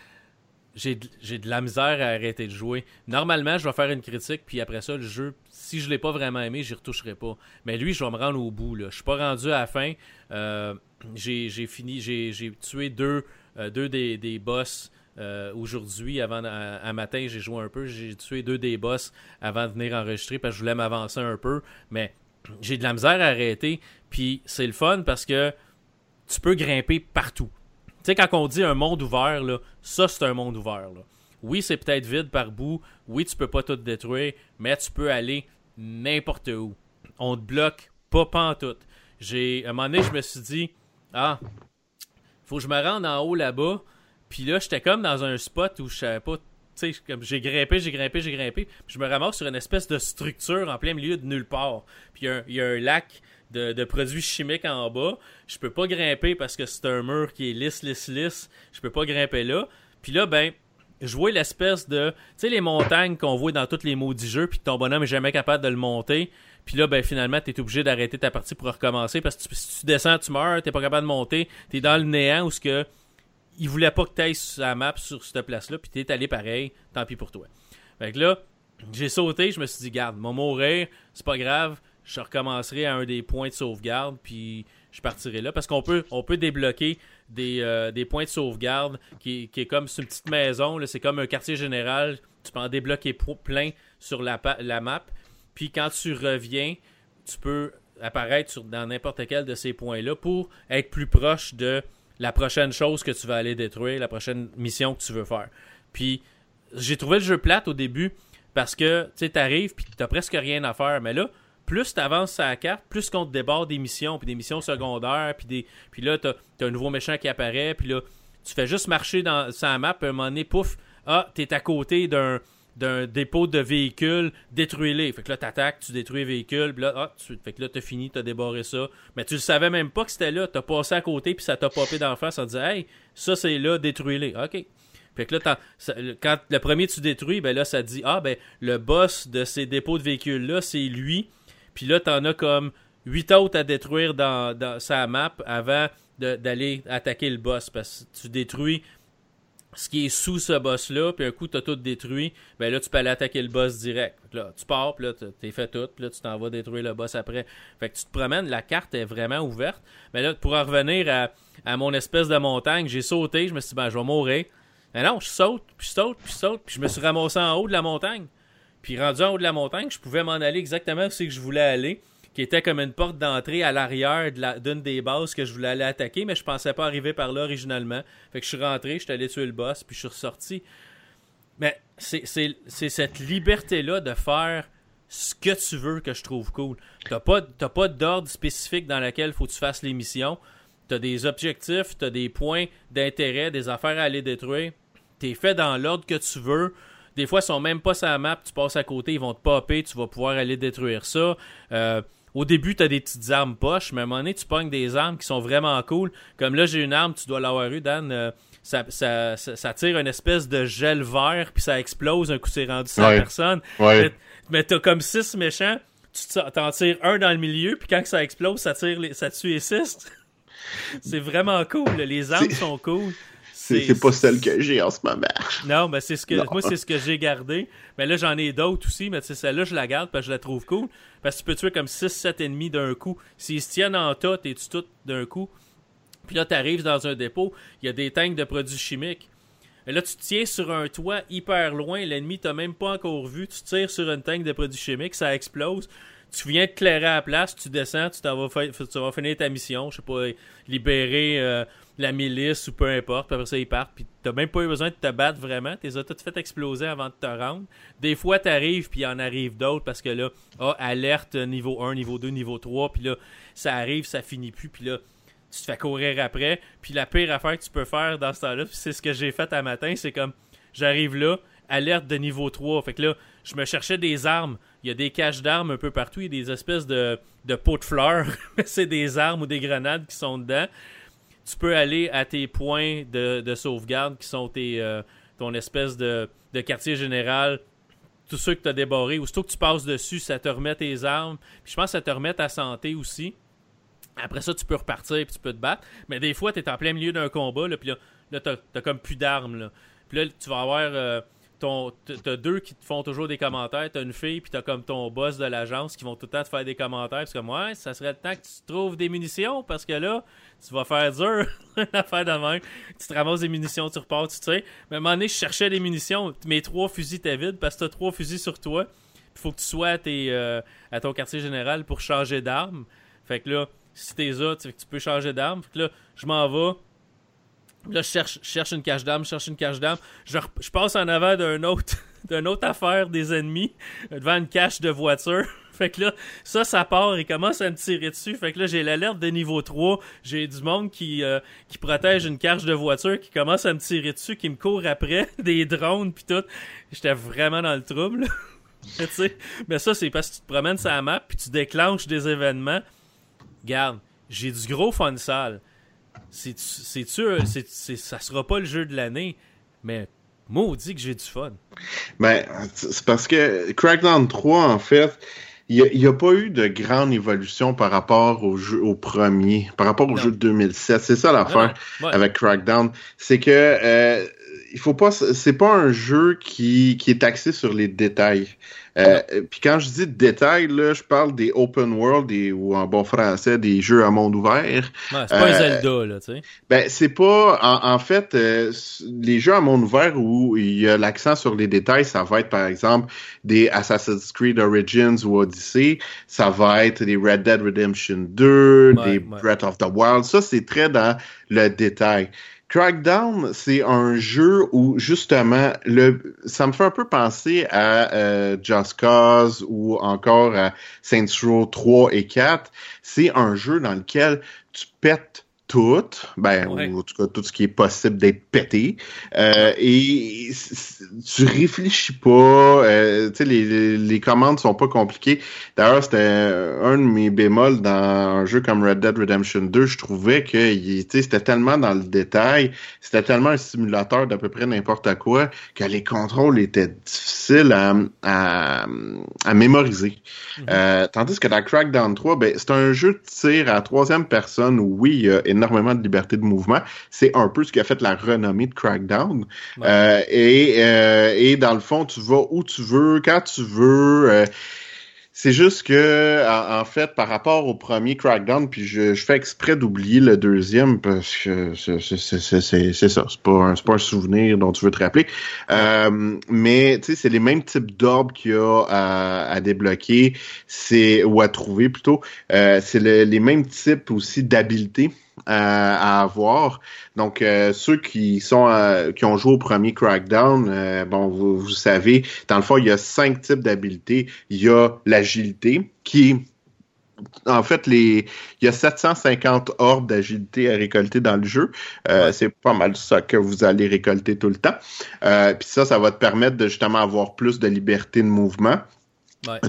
J'ai de la misère à arrêter de jouer. Normalement, je vais faire une critique, puis après ça, le jeu, si je l'ai pas vraiment aimé, j'y retoucherai pas. Mais lui, je vais me rendre au bout. Là. Je suis pas rendu à la fin. Euh, j'ai fini, j'ai tué deux, deux des, des boss euh, aujourd'hui, avant un matin, j'ai joué un peu. J'ai tué deux des boss avant de venir enregistrer parce que je voulais m'avancer un peu. Mais j'ai de la misère à arrêter. Puis c'est le fun parce que tu peux grimper partout. Tu sais, quand on dit un monde ouvert, là, ça c'est un monde ouvert. Oui, c'est peut-être vide par bout. Oui, tu peux pas tout détruire, mais tu peux aller n'importe où. On te bloque pas pantoute. J'ai, à un moment donné, je me suis dit, ah, faut que je me rende en haut là-bas puis là, j'étais comme dans un spot où je savais pas. Tu sais, j'ai grimpé, j'ai grimpé, j'ai grimpé. Puis je me ramasse sur une espèce de structure en plein milieu de nulle part. Puis il y, a un lac de, produits chimiques en bas. Je peux pas grimper parce que c'est un mur qui est lisse, lisse, lisse. Je peux pas grimper là. Puis là, ben, je vois l'espèce de. Tu sais, les montagnes qu'on voit dans tous les maudits jeux, puis ton bonhomme est jamais capable de le monter. Puis là, ben finalement, t'es obligé d'arrêter ta partie pour recommencer parce que si tu descends, tu meurs, t'es pas capable de monter, t'es dans le néant où ce que il voulait pas que tu ailles sur la map sur cette place-là, puis t'es allé pareil, tant pis pour toi. Fait que là, j'ai sauté, je me suis dit, garde, mon mourir, c'est pas grave, je recommencerai à un des points de sauvegarde, puis je partirai là. Parce qu'on peut, on peut débloquer des, euh, des points de sauvegarde qui, qui est comme une petite maison, c'est comme un quartier général, tu peux en débloquer plein sur la, la map, puis quand tu reviens, tu peux apparaître sur, dans n'importe quel de ces points-là pour être plus proche de la prochaine chose que tu vas aller détruire, la prochaine mission que tu veux faire. Puis j'ai trouvé le jeu plate au début parce que tu sais, t'arrives puis t'as presque rien à faire. Mais là, plus tu avances sur la carte, plus qu'on te déborde des missions, puis des missions secondaires, puis des. Puis là, t'as as un nouveau méchant qui apparaît, puis là, tu fais juste marcher dans, sa map, puis à un moment donné, pouf, ah, t'es à côté d'un d'un dépôt de véhicules, détruis-les. Fait que là, t'attaques, tu détruis les véhicules, là, ah, tu... fait que là, t'as fini, t'as débarré ça. Mais tu le savais même pas que c'était là. T'as passé à côté, puis ça t'a popé d'en face en disant, hey, ça c'est là, détruis-les. OK. Fait que là, quand le premier tu détruis, ben là, ça dit, ah, ben, le boss de ces dépôts de véhicules-là, c'est lui. Puis là, t'en as comme huit autres à détruire dans, sa map avant d'aller attaquer le boss. Parce que tu détruis ce qui est sous ce boss-là, puis un coup, t'as tout détruit, ben là, tu peux aller attaquer le boss direct. Là, tu pars, puis là, t'es fait tout, puis là, tu t'en vas détruire le boss après. Fait que tu te promènes, la carte est vraiment ouverte. Mais là, pour en revenir à, à mon espèce de montagne, j'ai sauté, je me suis dit, ben, je vais mourir. Mais non, je saute, puis je saute, puis je saute, puis je me suis ramassé en haut de la montagne. Puis rendu en haut de la montagne, je pouvais m'en aller exactement où c'est que je voulais aller qui était comme une porte d'entrée à l'arrière d'une des bases que je voulais aller attaquer, mais je pensais pas arriver par là originalement. Fait que je suis rentré, je suis allé tuer le boss, puis je suis ressorti. Mais c'est cette liberté-là de faire ce que tu veux que je trouve cool. T'as pas, pas d'ordre spécifique dans lequel faut que tu fasses les missions. T'as des objectifs, t'as des points d'intérêt, des affaires à aller détruire. T'es fait dans l'ordre que tu veux. Des fois, ils sont même pas sur la map, tu passes à côté, ils vont te popper, tu vas pouvoir aller détruire ça. Euh, au début, tu as des petites armes poches, mais à un moment donné, tu pognes des armes qui sont vraiment cool. Comme là, j'ai une arme, tu dois l'avoir eu, Dan. Euh, ça, ça, ça, tire une espèce de gel vert, puis ça explose un coup c'est rendu sur la personne. Ouais. Mais, t'as comme six méchants, tu t'en tires un dans le milieu, puis quand ça explose, ça tire les, ça tue les six. c'est vraiment cool. Les armes sont cool. C'est pas celle que j'ai en ce moment. Non, mais c'est ce que moi c'est ce que j'ai gardé. Mais là j'en ai d'autres aussi, mais celle-là je la garde parce que je la trouve cool. Parce que tu peux tuer comme 6-7 ennemis d'un coup. S'ils se tiennent en tas, t'es tu tout d'un coup? Puis là, t'arrives dans un dépôt, il y a des tanks de produits chimiques. Et là, tu tiens sur un toit hyper loin, l'ennemi t'a même pas encore vu, tu tires sur une tank de produits chimiques, ça explose. Tu viens te clairer à la place, tu descends, tu, vas, tu vas finir ta mission, je sais pas, libérer euh, la milice ou peu importe, puis après ça, ils partent, puis t'as même pas eu besoin de te battre vraiment, t'es tout fait exploser avant de te rendre. Des fois, t'arrives, puis il en arrive d'autres, parce que là, ah, alerte niveau 1, niveau 2, niveau 3, puis là, ça arrive, ça finit plus, puis là, tu te fais courir après, puis la pire affaire que tu peux faire dans ce temps-là, c'est ce que j'ai fait à matin, c'est comme, j'arrive là, alerte de niveau 3, fait que là, je me cherchais des armes, il y a des caches d'armes un peu partout, il y a des espèces de, de pots de fleurs, c'est des armes ou des grenades qui sont dedans tu peux aller à tes points de, sauvegarde qui sont tes, euh, ton espèce de, quartier général. Tous ceux que tu as débarrés, aussitôt que tu passes dessus, ça te remet tes armes. Puis je pense que ça te remet ta santé aussi. Après ça, tu peux repartir et tu peux te battre. Mais des fois, tu es en plein milieu d'un combat, là, puis là, là tu as, comme plus d'armes. Puis là, tu vas avoir. Euh, t'as deux qui te font toujours des commentaires, t'as une fille, puis t'as comme ton boss de l'agence qui vont tout le temps te faire des commentaires, c'est comme ouais, ça serait le temps que tu trouves des munitions parce que là, tu vas faire dur une affaire de. Tu te ramasses des munitions, tu repars, tu sais. Mais à un moment donné, je cherchais des munitions, mes trois fusils étaient vides parce que t'as trois fusils sur toi. Il faut que tu sois à, euh, à ton quartier général pour changer d'arme. Fait que là, si t'es là, tu peux changer d'arme. Fait que là, je m'en vais Là, je cherche, cherche une cache je cherche une cache d'armes. Je, passe en avant d'un autre, d'une autre affaire des ennemis, devant une cache de voiture. Fait que là, ça, ça part et commence à me tirer dessus. Fait que là, j'ai l'alerte de niveau 3. J'ai du monde qui, euh, qui protège une cache de voiture qui commence à me tirer dessus, qui me court après, des drones pis tout. J'étais vraiment dans le trouble. mais ça, c'est parce que tu te promènes sur la map puis tu déclenches des événements. Garde, j'ai du gros fun sale c'est sûr, c'est ça sera pas le jeu de l'année, mais maudit que j'ai du fun. Ben, c'est parce que Crackdown 3, en fait, il n'y a, pas eu de grande évolution par rapport au jeu au premier, par rapport au jeu de 2007. C'est ça l'affaire avec Crackdown. C'est que euh, il faut pas, c'est pas un jeu qui, qui est axé sur les détails. Euh, puis quand je dis détails, là, je parle des open world ou en bon français des jeux à monde ouvert. Ouais, c'est pas un euh, Zelda là, tu sais. Ben c'est pas, en, fait, euh, les jeux à monde ouvert où il y a l'accent sur les détails, ça va être par exemple des Assassin's Creed Origins ou Odyssey, ça va être des Red Dead Redemption 2, des Breath of the Wild. Ça c'est très dans le détail. Crackdown, c'est un jeu où justement le ça me fait un peu penser à euh, Just Cause ou encore à Saints Row 3 et 4. C'est un jeu dans lequel tu pètes tout, ben, ou en tout cas tout ce qui est possible d'être pété. Euh, et tu réfléchis pas, euh, tu sais, les, les, commandes sont pas compliquées. D'ailleurs, c'était un de mes bémols dans un jeu comme Red Dead Redemption 2. Je trouvais que c'était tellement dans le détail, c'était tellement un simulateur d'à peu près n'importe quoi que les contrôles étaient difficiles à, à, à mémoriser. Mm-hmm. euh, tandis que dans Crackdown 3, ben, c'est un jeu de tir à troisième personne où oui, il y a énormément de liberté de mouvement. C'est un peu ce qui a fait la renommée de Crackdown. Euh, et, euh, et dans le fond, tu vas où tu veux, quand tu veux. Euh, c'est juste que, en, fait, par rapport au premier Crackdown, puis je, fais exprès d'oublier le deuxième parce que c'est ça, c'est pas, un, pas un souvenir dont tu veux te rappeler. Euh, mais tu sais, c'est les mêmes types d'orbes qu'il y a à, débloquer, c'est ou à trouver plutôt. Euh, c'est les mêmes types aussi d'habiletés à avoir. Donc, euh, ceux qui sont euh, qui ont joué au premier Crackdown, euh, bon, vous, vous, savez, dans le fond, il y a cinq types d'habiletés. Il y a l'agilité, qui en fait, les, il y a 750 orbes d'agilité à récolter dans le jeu. C'est pas mal ça que vous allez récolter tout le temps. Puis ça, ça va te permettre de justement avoir plus de liberté de mouvement. Ouais.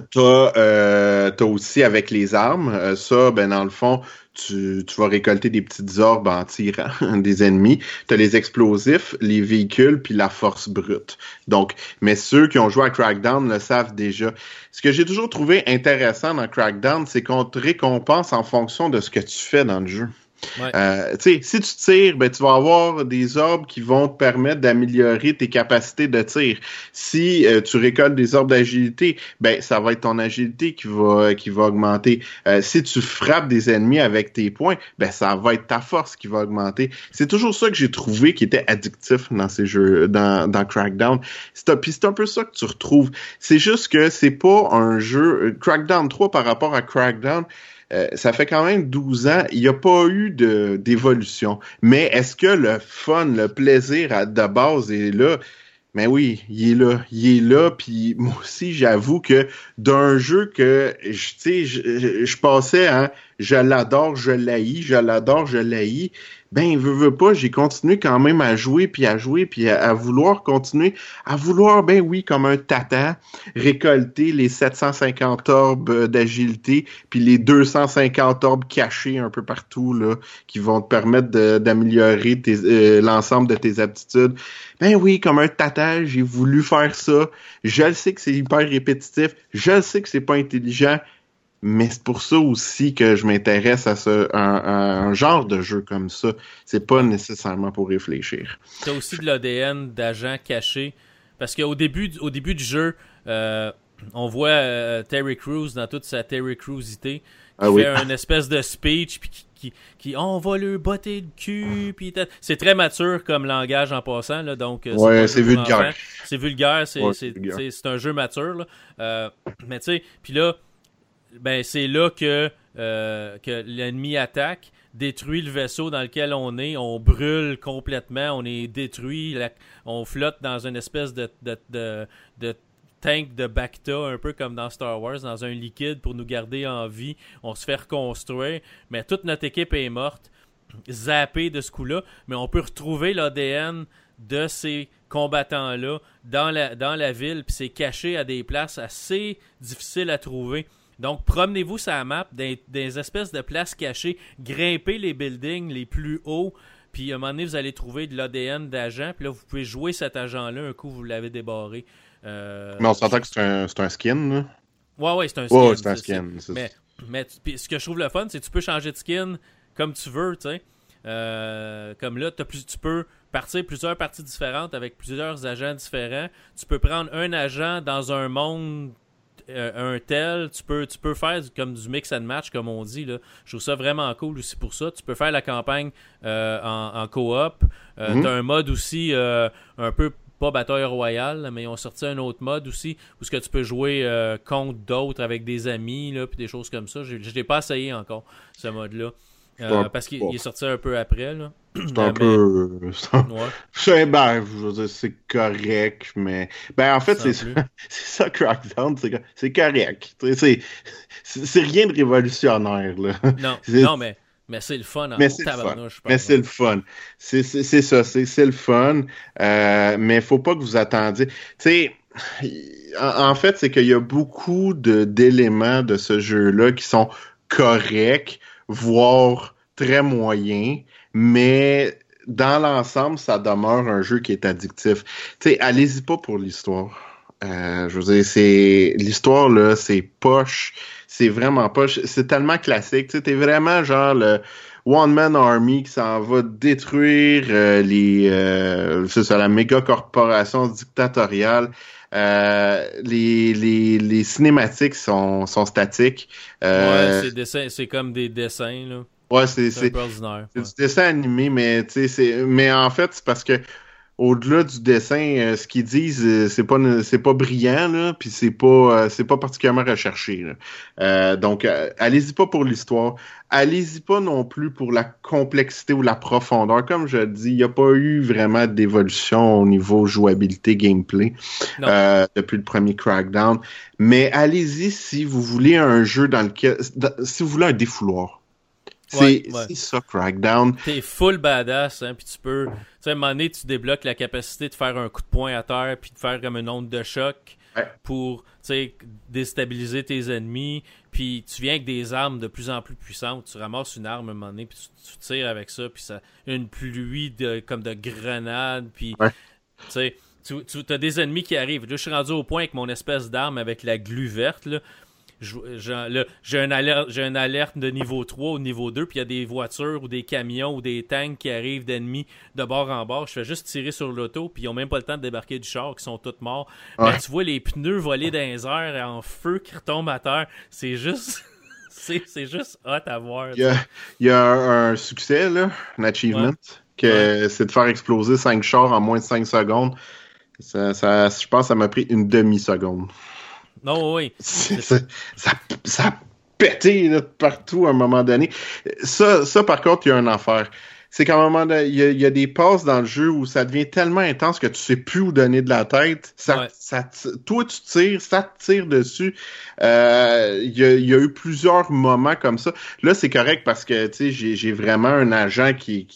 T'as aussi avec les armes, ça, ben dans le fond, tu, tu, vas récolter des petites orbes en tirant des ennemis. Tu as les explosifs, les véhicules, puis la force brute. Donc, mais ceux qui ont joué à Crackdown le savent déjà. Ce que j'ai toujours trouvé intéressant dans Crackdown, c'est qu'on te récompense en fonction de ce que tu fais dans le jeu. Euh, si tu tires, ben, tu vas avoir des orbes qui vont te permettre d'améliorer tes capacités de tir. Si euh, tu récoltes des orbes d'agilité, ben, ça va être ton agilité qui va, qui va augmenter. Euh, si tu frappes des ennemis avec tes points, ben, ça va être ta force qui va augmenter. C'est toujours ça que j'ai trouvé qui était addictif dans ces jeux, dans, dans Crackdown. C'est un peu ça que tu retrouves. C'est juste que c'est pas un jeu, Crackdown 3 par rapport à Crackdown, euh, ça fait quand même 12 ans, il n'y a pas eu d'évolution. Mais est-ce que le fun, le plaisir à, de base est là? Mais oui, il est là, il est là, puis moi aussi, j'avoue que d'un jeu que, tu sais, je, je, passais, hein, je l'adore, je l'haïs, je l'adore, je l'haïs, ben veux, veux pas, j'ai continué quand même à jouer puis à jouer puis à, vouloir continuer, à vouloir ben oui comme un tata récolter les 750 orbes d'agilité puis les 250 orbes cachés un peu partout là qui vont te permettre d'améliorer euh, l'ensemble de tes aptitudes. Ben oui, comme un tata, j'ai voulu faire ça. Je le sais que c'est hyper répétitif, je le sais que c'est pas intelligent, mais c'est pour ça aussi que je m'intéresse à, ce, un, genre de jeu comme ça. C'est pas nécessairement pour réfléchir. C'est aussi de l'ADN d'agent caché. Parce qu'au début, au début du jeu, euh, on voit euh, Terry Crews dans toute sa Terry Crewsité qui ah fait une espèce de speech puis qui, qui, on va le botter le cul puis c'est très mature comme langage en passant là donc euh, ouais, c'est vulgaire c'est vulgaire c'est un jeu mature là. mais tu sais puis là ben c'est là que, euh, que l'ennemi attaque, détruit le vaisseau dans lequel on est, on brûle complètement, on est détruit, on flotte dans une espèce de, de, de, tank de Bacta, un peu comme dans Star Wars, dans un liquide pour nous garder en vie. On se fait reconstruire, mais toute notre équipe est morte, zappée de ce coup-là, mais on peut retrouver l'ADN de ces combattants-là dans la, dans la ville, puis c'est caché à des places assez difficiles à trouver. Donc, promenez-vous sur la map, des, des, espèces de places cachées, grimpez les buildings les plus hauts, puis à un moment donné, vous allez trouver de l'ADN d'agent, puis là, vous pouvez jouer cet agent-là un coup, vous l'avez débarré. Euh, mais on s'entend que c'est un, un, skin, là? Ouais, ouais, c'est un skin. Ouais, c'est un skin. Mais, mais ce que je trouve le fun, c'est que tu peux changer de skin comme tu veux, tu sais. Euh, comme là, plus, tu peux partir plusieurs parties différentes avec plusieurs agents différents. Tu peux prendre un agent dans un monde un tel, tu peux, tu peux faire comme du mix and match, comme on dit. Là. Je trouve ça vraiment cool aussi pour ça. Tu peux faire la campagne euh, en, en coop. Euh, mhm. Tu as un mode aussi un peu pas bataille royale, mais ils ont sorti un autre mode aussi où ce que tu peux jouer contre d'autres avec des amis, là, puis des choses comme ça. Je ne l'ai pas essayé encore, ce mode-là. Euh, parce qu'il est sorti un peu après. là. C'est un peu. C'est ben, je veux dire, c'est correct, mais. Ben, en fait, c'est ça, ça, Crackdown, c'est correct. C'est rien de révolutionnaire, là. Non, non mais. Mais c'est le fun. mais c'est le fun. Mais c'est le fun. C'est ça, c'est le fun. Euh, mais faut pas que vous attendiez. Tu sais, en, en, fait, c'est qu'il y a beaucoup d'éléments de, de ce jeu-là qui sont corrects voire très moyen, mais dans l'ensemble, ça demeure un jeu qui est addictif. Tu sais, allez-y pas pour l'histoire. Euh, je veux dire, c'est l'histoire là, c'est poche, c'est vraiment poche, c'est tellement classique. Tu sais, t'es vraiment genre le One Man Army qui s'en va détruire euh, les euh, c'est la méga corporation dictatoriale. Euh, les, les, les cinématiques sont, sont statiques. Euh, ouais, c'est comme des dessins là. Ouais, c'est c'est du dessin animé, mais c'est mais en fait c'est parce que au-delà du dessin, euh, ce qu'ils disent, euh, c'est pas c'est pas brillant là, puis c'est pas euh, c'est pas particulièrement recherché. là. Euh, donc allez-y pas pour l'histoire, allez-y pas non plus pour la complexité ou la profondeur. Comme je le dis, il n'y a pas eu vraiment d'évolution au niveau jouabilité gameplay euh, depuis le premier Crackdown. Mais allez-y si vous voulez un jeu dans lequel si vous voulez un défouloir. C'est Ouais, ouais. c'est ça Crackdown. T'es full badass, hein, puis tu peux, tu sais, à un moment donné, tu débloques la capacité de faire un coup de poing à terre, puis de faire comme une onde de choc Ouais. pour, tu sais, déstabiliser tes ennemis, puis tu viens avec des armes de plus en plus puissantes, tu ramasses une arme à un moment donné, puis tu, tu tires avec ça, puis ça, une pluie de, comme de grenades, puis, Ouais. tu sais, tu, tu as des ennemis qui arrivent. Là, je suis rendu au point avec mon espèce d'arme avec la glu verte, là. J'ai un alerte, une alerte de niveau 3 ou niveau 2, puis il y a des voitures ou des camions ou des tanks qui arrivent d'ennemis de bord en bord. Je fais juste tirer sur l'auto, puis ils ont même pas le temps de débarquer du char, qui sont tous morts. Ouais. Mais tu vois les pneus voler dans les airs en feu qui retombent à terre. C'est juste. C'est juste hot à voir. Il y a, il y a un, succès, là, un achievement, que c'est de faire exploser 5 chars en moins de 5 secondes. Ça, ça, je pense que ça m'a pris une demi-seconde. Non, oui. Ça, ça a pété là, de partout à un moment donné. Ça, ça par contre, il y a une affaire. C'est qu'à un moment donné, il y, a, il y a des passes dans le jeu où ça devient tellement intense que tu sais plus où donner de la tête. Ça, Ouais. Ça toi, tu tires, ça te tire dessus. Euh, Il y, a, il y a eu plusieurs moments comme ça. Là, c'est correct parce que j'ai vraiment un agent qui,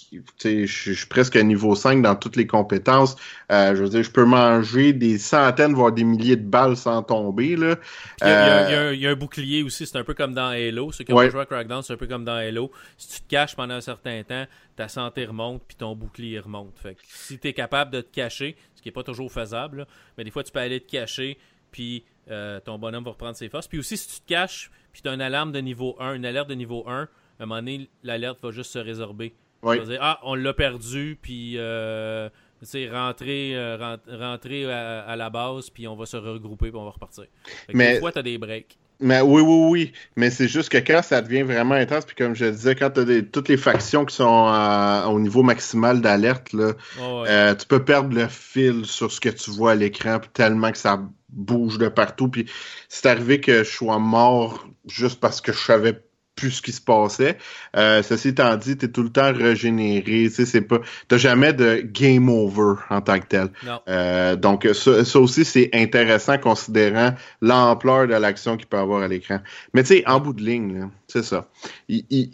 je suis presque à niveau 5 dans toutes les compétences. Euh, je veux dire, je peux manger des centaines, voire des milliers de balles sans tomber. Là. Il y, a, Euh, il y un- il y a un bouclier aussi, c'est un peu comme dans Halo. Ceux qui ont Ouais. joué à Crackdown, c'est un peu comme dans Halo. Si tu te caches pendant un certain temps, ta santé remonte puis ton bouclier remonte. Fait que si tu es capable de te cacher, qui est pas toujours faisable, là, mais des fois tu peux aller te cacher puis euh, ton bonhomme va reprendre ses forces. Puis aussi, si tu te caches puis tu as une alarme de niveau 1, une alerte de niveau 1, à un moment donné, l'alerte va juste se résorber. Veut dire, ah, on l'a perdu, puis euh, tu rentrer, euh, rent- rentrer à, à la base, puis on va se regrouper, puis on va repartir. Mais- Des fois, t'as des breaks. Mais oui, oui, oui. Mais c'est juste que quand ça devient vraiment intense, puis comme je disais, quand tu as toutes les factions qui sont euh, au niveau maximal d'alerte, là, Ouais, ouais. euh, tu peux perdre le fil sur ce que tu vois à l'écran, tellement que ça bouge de partout. Puis c'est arrivé que je sois mort juste parce que je savais plus ce qui se passait. Euh, ceci étant dit, t'es tout le temps régénéré. Tu c'est pas, t'as jamais de game over en tant que tel. Non. Euh, donc ça, ça aussi c'est intéressant considérant l'ampleur de l'action qu'il peut avoir à l'écran. Mais tu sais, en bout de ligne, c'est ça. Il- il-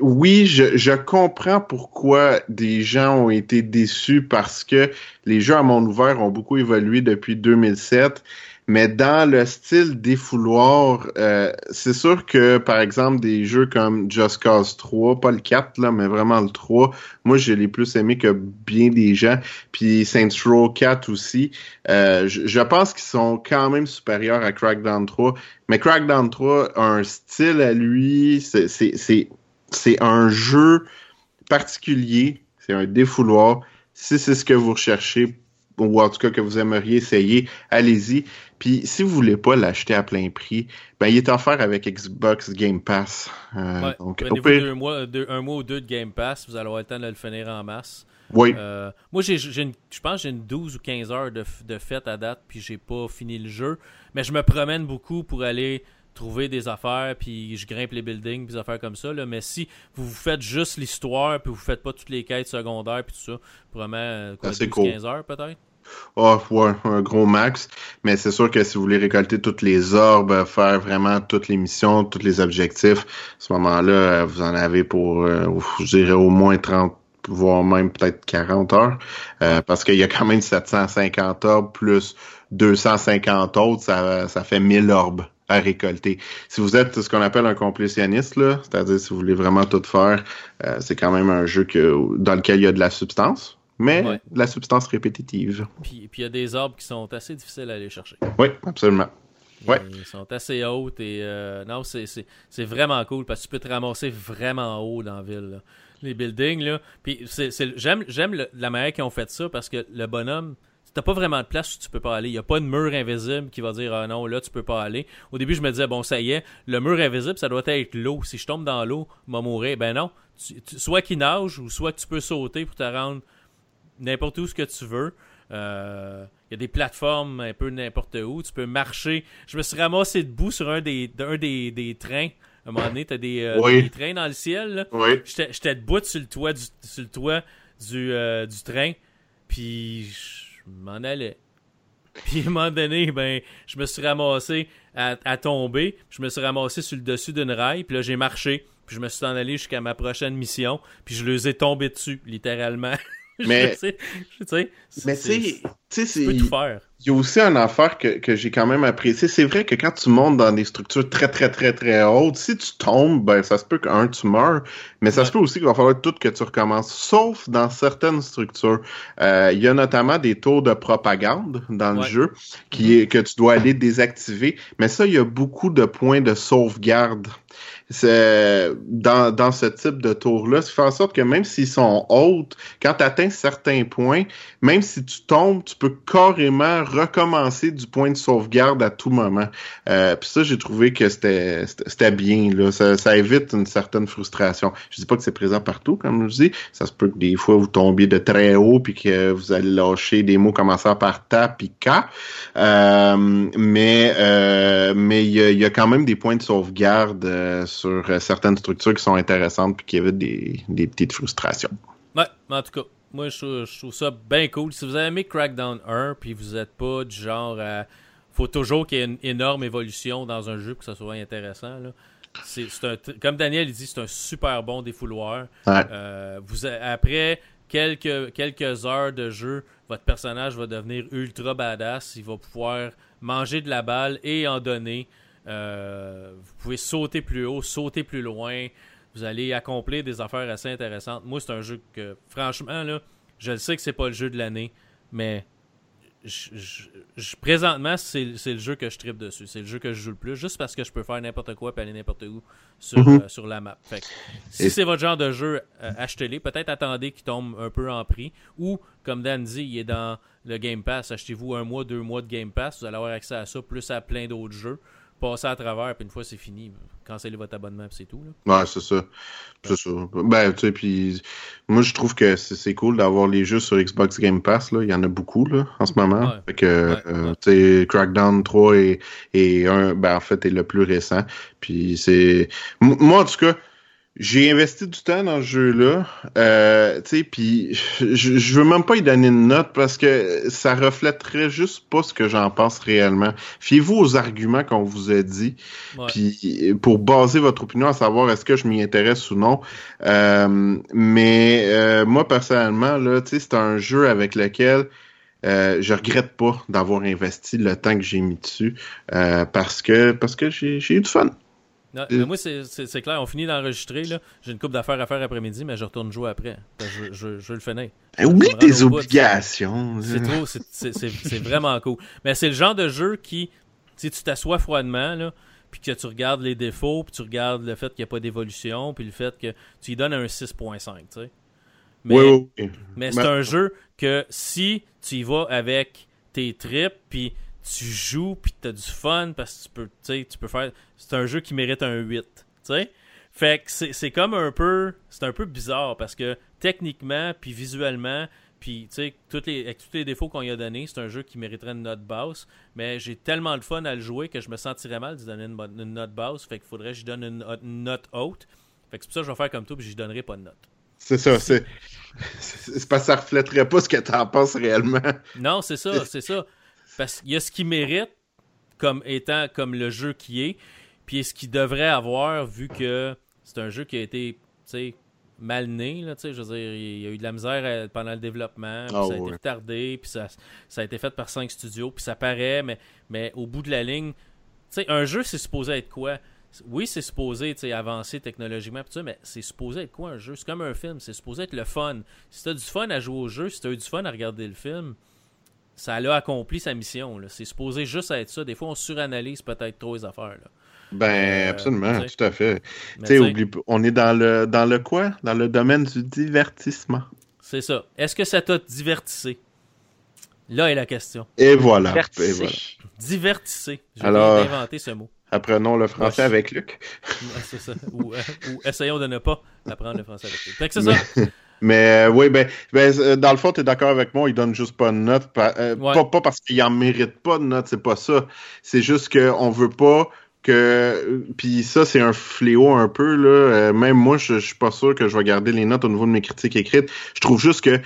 oui, je, je comprends pourquoi des gens ont été déçus parce que les jeux à monde ouvert ont beaucoup évolué depuis 2007. Mais dans le style défouloir, euh, c'est sûr que, par exemple, des jeux comme Just Cause 3, pas le 4, là, mais vraiment le 3, moi, je l'ai plus aimé que bien des gens. Puis Saints Row 4 aussi. Euh, je, je pense qu'ils sont quand même supérieurs à Crackdown 3. Mais Crackdown 3 a un style à lui. C'est un jeu particulier. C'est un défouloir. Si c'est ce que vous recherchez, ou en tout cas que vous aimeriez essayer, allez-y. Puis si vous voulez pas l'acheter à plein prix, ben il est offert avec Xbox Game Pass. Euh, Ouais. donc, au Prenez-vous pire, deux mois, deux- un mois ou deux de Game Pass, vous allez avoir le temps de le finir en masse. oui. Euh, moi, j'ai, je pense que j'ai une 12 ou 15 heures de, de fête à date, puis j'ai pas fini le jeu. Mais je me promène beaucoup pour aller trouver des affaires, puis je grimpe les buildings, puis des affaires comme ça. Là. Mais si vous vous faites juste l'histoire, puis vous faites pas toutes les quêtes secondaires, puis tout ça, probablement euh, quoi, Ah, c'est 12, cool. 15 heures peut-être? Ah, ouais, un gros max. Mais c'est sûr que si vous voulez récolter toutes les orbes, faire vraiment toutes les missions, tous les objectifs, à ce moment-là, euh, vous en avez pour, euh, je dirais, au moins 30, voire même peut-être 40 heures. Euh, parce qu'il y a quand même 750 orbes plus 250 autres, ça, ça fait 1000 orbes à récolter. Si vous êtes ce qu'on appelle un complétionniste, c'est-à-dire si vous voulez vraiment tout faire, euh, c'est quand même un jeu que, dans lequel il y a de la substance, mais Ouais. de la substance répétitive. Puis puis il y a des arbres qui sont assez difficiles à aller chercher. Oui, absolument. Ouais. Ils sont assez hautes et euh, non, c'est, vraiment cool parce que tu peux te ramasser vraiment haut dans la ville. là. Les buildings, là. Puis j'aime, la manière qu'ils ont fait ça parce que le bonhomme, t'as pas vraiment de place où tu peux pas aller. Il y a pas de mur invisible qui va dire ah non, là tu peux pas aller. Au début, je me disais bon, ça y est, le mur invisible, ça doit être l'eau. Si je tombe dans l'eau, je mourir. Ben non. Tu- tu- soit qu'il nage ou soit que tu peux sauter pour te rendre n'importe où ce que tu veux. Euh, Il y a des plateformes un peu n'importe où. Tu peux marcher. Je me suis ramassé debout sur un des, d'un des, des trains. À un moment donné, t'as des, euh, Oui. des trains dans le ciel. Oui. J'étais j'étais debout sur le toit du, sur le toit du, euh, du train. Puis je m'en allais. Puis à un moment donné, ben, je me suis ramassé à, à tomber. Je me suis ramassé sur le dessus d'une rail. Puis là, j'ai marché. Puis je me suis en allé jusqu'à ma prochaine mission. Puis je les ai tombés dessus, littéralement. Je Mais- sais, je sais, Mais c'est- tu sais, tu sais, tu peux c'est- tout faire. Il y a aussi une affaire que, que j'ai quand même apprécié. C'est vrai que quand tu montes dans des structures très, très, très, très hautes, si tu tombes, ben, ça se peut qu'un, tu meurs, mais ça Ouais. se peut aussi qu'il va falloir tout que tu recommences, sauf dans certaines structures. Euh, il y a notamment des tours de propagande dans le jeu qui est, que tu dois aller désactiver, mais ça, il y a beaucoup de points de sauvegarde. C'est dans, dans ce type de tour-là, ça fait en sorte que même s'ils sont hautes, quand tu atteins certains points, même si tu tombes, tu carrément recommencer du point de sauvegarde à tout moment. Euh, Puis ça, j'ai trouvé que c'était bien. Là. Ça, évite une certaine frustration. Je dis pas que c'est présent partout, comme je dis. Ça se peut que des fois, vous tombiez de très haut puis que vous allez lâcher des mots commençant par ta puis ka. Euh, mais euh, mais il y a, quand même des points de sauvegarde sur certaines structures qui sont intéressantes puis qui évitent des, des petites frustrations. Ouais, en tout cas, moi je trouve, je trouve ça bien cool. Si vous avez aimé Crackdown 1, puis vous êtes pas du genre à. Faut toujours qu'il y ait une énorme évolution dans un jeu pour que ça soit intéressant. Là. C'est, un comme Daniel il dit, c'est un super bon défouloir. Ouais. Euh, vous après quelques, quelques heures de jeu, votre personnage va devenir ultra badass. Il va pouvoir manger de la balle et en donner. Euh, vous pouvez sauter plus haut, sauter plus loin. Vous allez accomplir des affaires assez intéressantes. Moi, c'est un jeu que, franchement, là, je le sais que c'est pas le jeu de l'année, mais je- je- je- présentement, c'est le jeu que je tripe dessus. C'est le jeu que je joue le plus, juste parce que je peux faire n'importe quoi et aller n'importe où sur, Mhm. euh, sur la map. Fait que, si Et- c'est votre genre de jeu, euh, achetez-les. Peut-être attendez qu'il tombe un peu en prix. Ou, comme Dan dit, il est dans le Game Pass. Achetez-vous un mois, deux mois de Game Pass. Vous allez avoir accès à ça, plus à plein d'autres jeux. Passez à travers, puis une fois c'est fini, cancellez votre abonnement, puis c'est tout. Là. Ouais, c'est ça. C'est ça. Ben, tu sais, puis moi, je trouve que c'est cool d'avoir les jeux sur Xbox Game Pass. Là. Il y en a beaucoup là, en ce moment. Ouais. Fait que, Ouais, euh, ouais. tu sais, Crackdown 3 et, et 1, ben, en fait, est le plus récent. Puis c'est... Moi, en tout cas, j'ai investi du temps dans ce jeu-là. Euh, tu sais, puis je, je veux même pas y donner une note parce que ça reflèterait juste pas ce que j'en pense réellement. Fiez-vous aux arguments qu'on vous a dit. Puis pour baser votre opinion à savoir est-ce que je m'y intéresse ou non. Euh, mais euh, moi personnellement là, tu sais, c'est un jeu avec lequel euh, je regrette pas d'avoir investi le temps que j'ai mis dessus euh, parce que parce que j'ai eu du fun. Non, mais moi, c'est- clair, on finit d'enregistrer. J'ai une coupe d'affaires à faire après-midi, mais je retourne jouer après. Je, je, le finir. Ben, oublie tes obligations. C'est trop, c'est- vraiment cool. Mais c'est le genre de jeu qui, si tu t'assois froidement, là, puis que tu regardes les défauts, puis tu regardes le fait qu'il n'y a pas d'évolution, puis le fait que tu y donnes un 6.5, tu sais. Mais, Oui, oui, oui. mais c'est Ben- un jeu que si tu y vas avec tes tripes, puis tu joues, puis tu as du fun, parce que tu peux, tu sais, tu peux faire... C'est un jeu qui mérite un 8, tu sais. Fait que c'est c'est comme un peu... C'est un peu bizarre, parce que techniquement, puis visuellement, puis tu sais, les, avec tous les défauts qu'on y a donnés, c'est un jeu qui mériterait une note basse, mais j'ai tellement de fun à le jouer que je me sentirais mal de donner une, note basse, fait qu'il faudrait que je donne une, une note haute. Fait que c'est pour ça que je vais faire comme toi, puis je donnerai pas de note. C'est ça, c'est c'est parce que ça reflèterait pas ce que t'en penses réellement. Non, c'est ça, c'est ça. Parce qu'il y a ce qu'il mérite comme étant comme le jeu qui est, puis il y a ce qu'il devrait avoir vu que c'est un jeu qui a été, mal né, là, tu sais, je veux dire, il y a eu de la misère pendant le développement, puis Ah ça a été ouais. retardé, puis ça, ça a été fait par cinq studios, puis ça paraît, mais, mais au bout de la ligne, un jeu, c'est supposé être quoi? Oui, c'est supposé avancer technologiquement, ça, mais c'est supposé être quoi un jeu? C'est comme un film, c'est supposé être le fun. Si t'as du fun à jouer au jeu, si t'as eu du fun à regarder le film, ça a accompli sa mission. là. C'est supposé juste être ça. Des fois, on suranalyse peut-être trop les affaires. Là. Ben, Euh, absolument, tout à fait. Oublie on est dans le, dans le quoi? Dans le domaine du divertissement. C'est ça. Est-ce que ça t'a divertissé? Là est la question. Et voilà. Et Divertissé. voilà. Divertissé. J'ai Alors- viens d'inventer ce mot. Apprenons le français Ouais. avec Luc. Ouais, c'est ça. Ou, euh, ou essayons de ne pas apprendre le français avec. Fait que c'est ça. Mais euh, oui, ben, ben, euh, dans le fond, tu es d'accord avec moi, il donne juste pas de note. euh, Ouais. pas, pas parce qu'il en mérite pas de note, c'est pas ça. C'est juste qu'on veut pas que. Puis ça, c'est un fléau un peu, là. Même moi, je je suis pas sûr que je vais garder les notes au niveau de mes critiques écrites. Je trouve juste que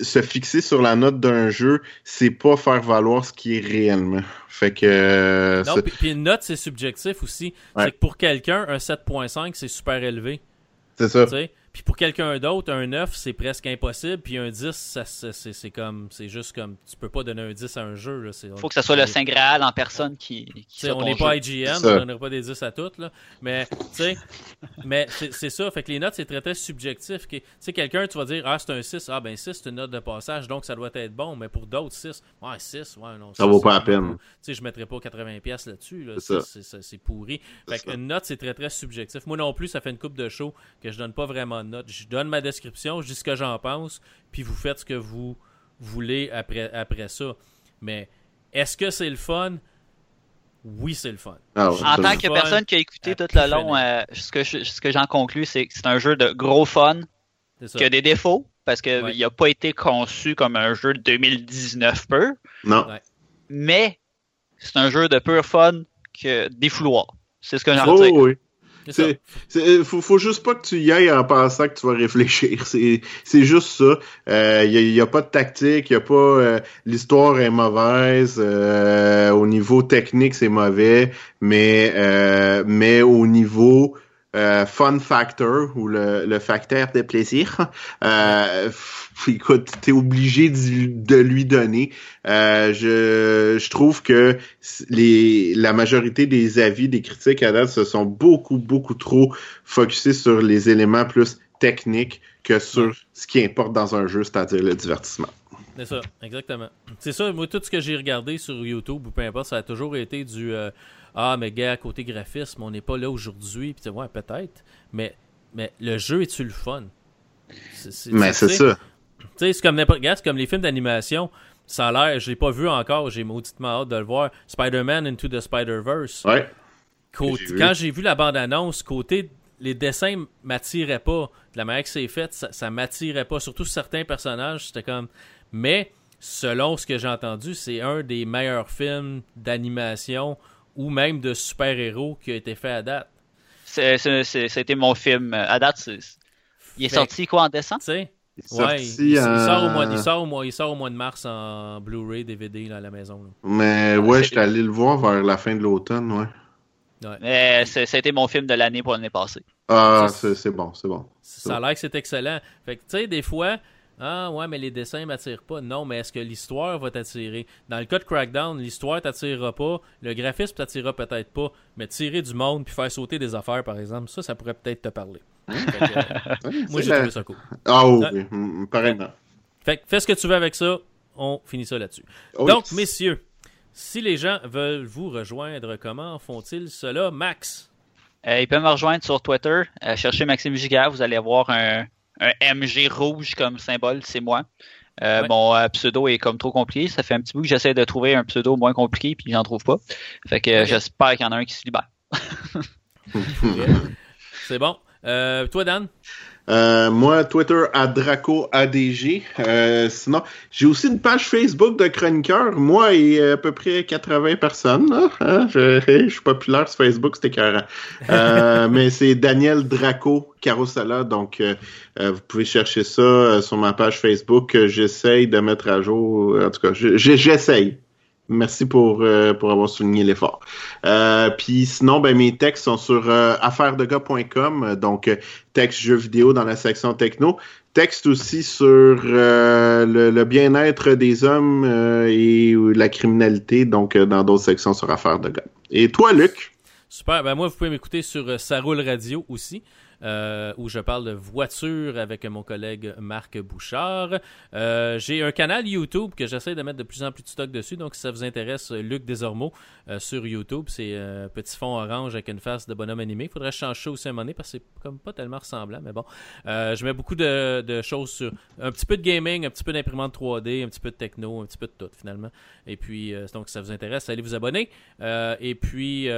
se fixer sur la note d'un jeu, c'est pas faire valoir ce qui est réellement. Fait que. Non, puis, une note, c'est subjectif aussi. Ouais. C'est que pour quelqu'un, un 7.5, c'est super élevé. c'est ça. Puis pour quelqu'un d'autre, un 9, c'est presque impossible. Puis un 10, ça, ça- c'est, c'est comme. C'est juste comme. Tu peux pas donner un 10 à un jeu. Là. Faut que ce soit le Saint Graal en personne qui, on n'est pas IGN, on donnerait pas des 10 à toutes, là. Mais, tu sais, mais c'est c'est ça. Fait que les notes, c'est très, très subjectif. Que- Tu sais, quelqu'un, tu vas dire, ah, c'est un 6. Ah, ben 6, c'est une note de passage, donc ça doit être bon. Mais pour d'autres, 6, ouais, 6, ouais, non. Ça 6, vaut pas la peine. Tu sais, je mettrais pas 80$ piastres là-dessus, là. C'est pourri. Fait qu'une note, c'est très, très subjectif. Moi non plus, ça fait une coupe de show que je donne pas vraiment note. Je donne ma description, je dis ce que j'en pense, puis vous faites ce que vous voulez après, après ça. Mais est-ce que c'est le fun? Oui, c'est le fun. Ah ouais, En tant que Fun personne qui a écouté tout le long, euh, ce que je- ce que j'en conclus, c'est que c'est un jeu de gros fun, qui a des défauts, parce qu'il Ouais. n'a pas été conçu comme un jeu de 2019 peu, Non. mais c'est un jeu de pur fun que défouloir. C'est ce que j'ai Oh, oui. C'est c'est- faut, faut juste pas que tu y ailles en pensant que tu vas réfléchir. C'est, c'est juste ça. Il n'y a, pas de tactique, y a pas. euh, l'histoire est mauvaise. euh, au niveau technique, c'est mauvais, mais euh, mais au niveau euh, fun factor ou le, le facteur de plaisir, euh, écoute, t'es obligé d'y- de lui donner. Euh, je, je trouve que les, la majorité des avis, des critiques à date se sont beaucoup, beaucoup trop focusés sur les éléments plus techniques que sur ce qui importe dans un jeu, c'est-à-dire le divertissement. C'est ça, exactement. C'est ça, moi, tout ce que j'ai regardé sur YouTube ou peu importe, ça a toujours été du Ah, mais gars, côté graphisme, on n'est pas là aujourd'hui. Puis, ouais, peut-être. Mais, mais le jeu est-tu le fun? Mais c'est ça. Tu sais, c'est comme n'importe. Regarde, c'est comme les films d'animation. Ça a l'air, je l'ai pas vu encore, j'ai mauditement hâte de le voir. Spider-Man Into the Spider-Verse. Ouais. Côté- quand j'ai vu la bande-annonce, côté les dessins m'attiraient pas. De la manière que c'est fait, ça, ça m'attirait pas. Surtout certains personnages, c'était comme. Mais selon ce que j'ai entendu, c'est un des meilleurs films d'animation ou même de super-héros qui a été fait à date. C'est- c'est- c'est- C'était mon film. euh, À date, c'est- il est Fait- sorti quoi en décembre? Il, sort au mois, il, sort au mois, il sort au mois de mars en Blu-ray, DVD là, à la maison. là. Mais ouais, j'étais allé le voir vers la fin de l'automne, ouais. Mais c'est- C'était mon film de l'année pour l'année passée. Ah, Ça, c'est c'est bon, c'est bon. Ça a l'air que c'est excellent. Fait que, tu sais, des fois, ah ouais, mais les dessins m'attirent pas. Non, mais est-ce que l'histoire va t'attirer? Dans le cas de Crackdown, l'histoire t'attirera pas, le graphisme t'attirera peut-être pas, mais tirer du monde puis faire sauter des affaires, par exemple, ça, ça pourrait peut-être te parler. Que, euh, moi, j'ai trouvé ça cool. Ah oui, Ouais. oui, mm, pareillement. Fait que, fais ce que tu veux avec ça. On finit ça là-dessus. Oh, Donc, messieurs, si les gens veulent vous rejoindre, comment font-ils cela, Max? Euh, ils peuvent me rejoindre sur Twitter. Euh, cherchez Maxime Gigard, vous allez avoir un, un MG rouge comme symbole, c'est moi. Euh, Ouais. Mon euh, pseudo est comme trop compliqué. Ça fait un petit bout que j'essaie de trouver un pseudo moins compliqué, puis j'en trouve pas. Fait que euh, j'espère qu'il y en a un qui se libère. C'est bon. Toi, Dan? Euh, moi, Twitter à Draco ADG. Euh, sinon, j'ai aussi une page Facebook de chroniqueur. Moi et euh, à peu près 80 personnes. Hein. je, je suis populaire sur Facebook, c'était écœurant. Euh, mais c'est Daniel Draco Carousela. Donc, euh, euh, vous pouvez chercher ça sur ma page Facebook. J'essaye de mettre à jour. En tout cas, je- je- j'essaye. Merci pour, euh, pour avoir souligné l'effort. Euh, Puis sinon, ben, mes textes sont sur euh, donc euh, texte jeux vidéo dans la section techno. Texte aussi sur le, bien-être des hommes et la criminalité, donc dans d'autres sections sur Affaires de gars. Et toi, Luc? Super. Ben moi, vous pouvez m'écouter sur euh, Ça roule radio aussi. Euh, où je parle de voiture avec mon collègue Marc Bouchard. Euh, j'ai un canal YouTube que j'essaie de mettre de plus en plus de stock dessus, donc si ça vous intéresse, Luc Desormeaux euh, sur YouTube, c'est un petit fond orange avec une face de bonhomme animé. Il faudrait changer ça aussi un moment donné parce que c'est comme pas tellement ressemblant, mais bon. je mets beaucoup de, de, choses sur un petit peu de gaming, un petit peu d'imprimante 3D, un petit peu de techno, un petit peu de tout finalement. Et puis, donc si ça vous intéresse, allez vous abonner. et puis,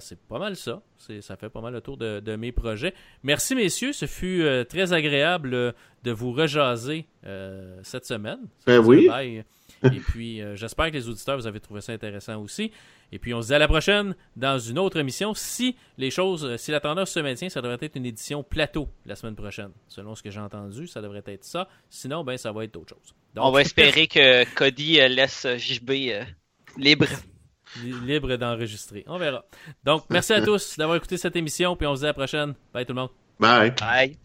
c'est pas mal ça. Ça fait pas mal le tour de, de mes projets. Merci, messieurs. Ce fut euh, très agréable euh, de vous rejaser euh, cette semaine. Ben oui. Et puis, j'espère que les auditeurs, vous avez trouvé ça intéressant aussi. Et puis, on se dit à la prochaine dans une autre émission. Si les choses, si la tendance se maintient, ça devrait être une édition plateau la semaine prochaine. Selon ce que j'ai entendu, ça devrait être ça. Sinon, ben, ça va être autre chose. on va espérer que Cody laisse JB libre libre d'enregistrer. On verra. Donc, merci à tous d'avoir écouté cette émission, puis on se dit à la prochaine. Bye tout le monde. Bye. Bye.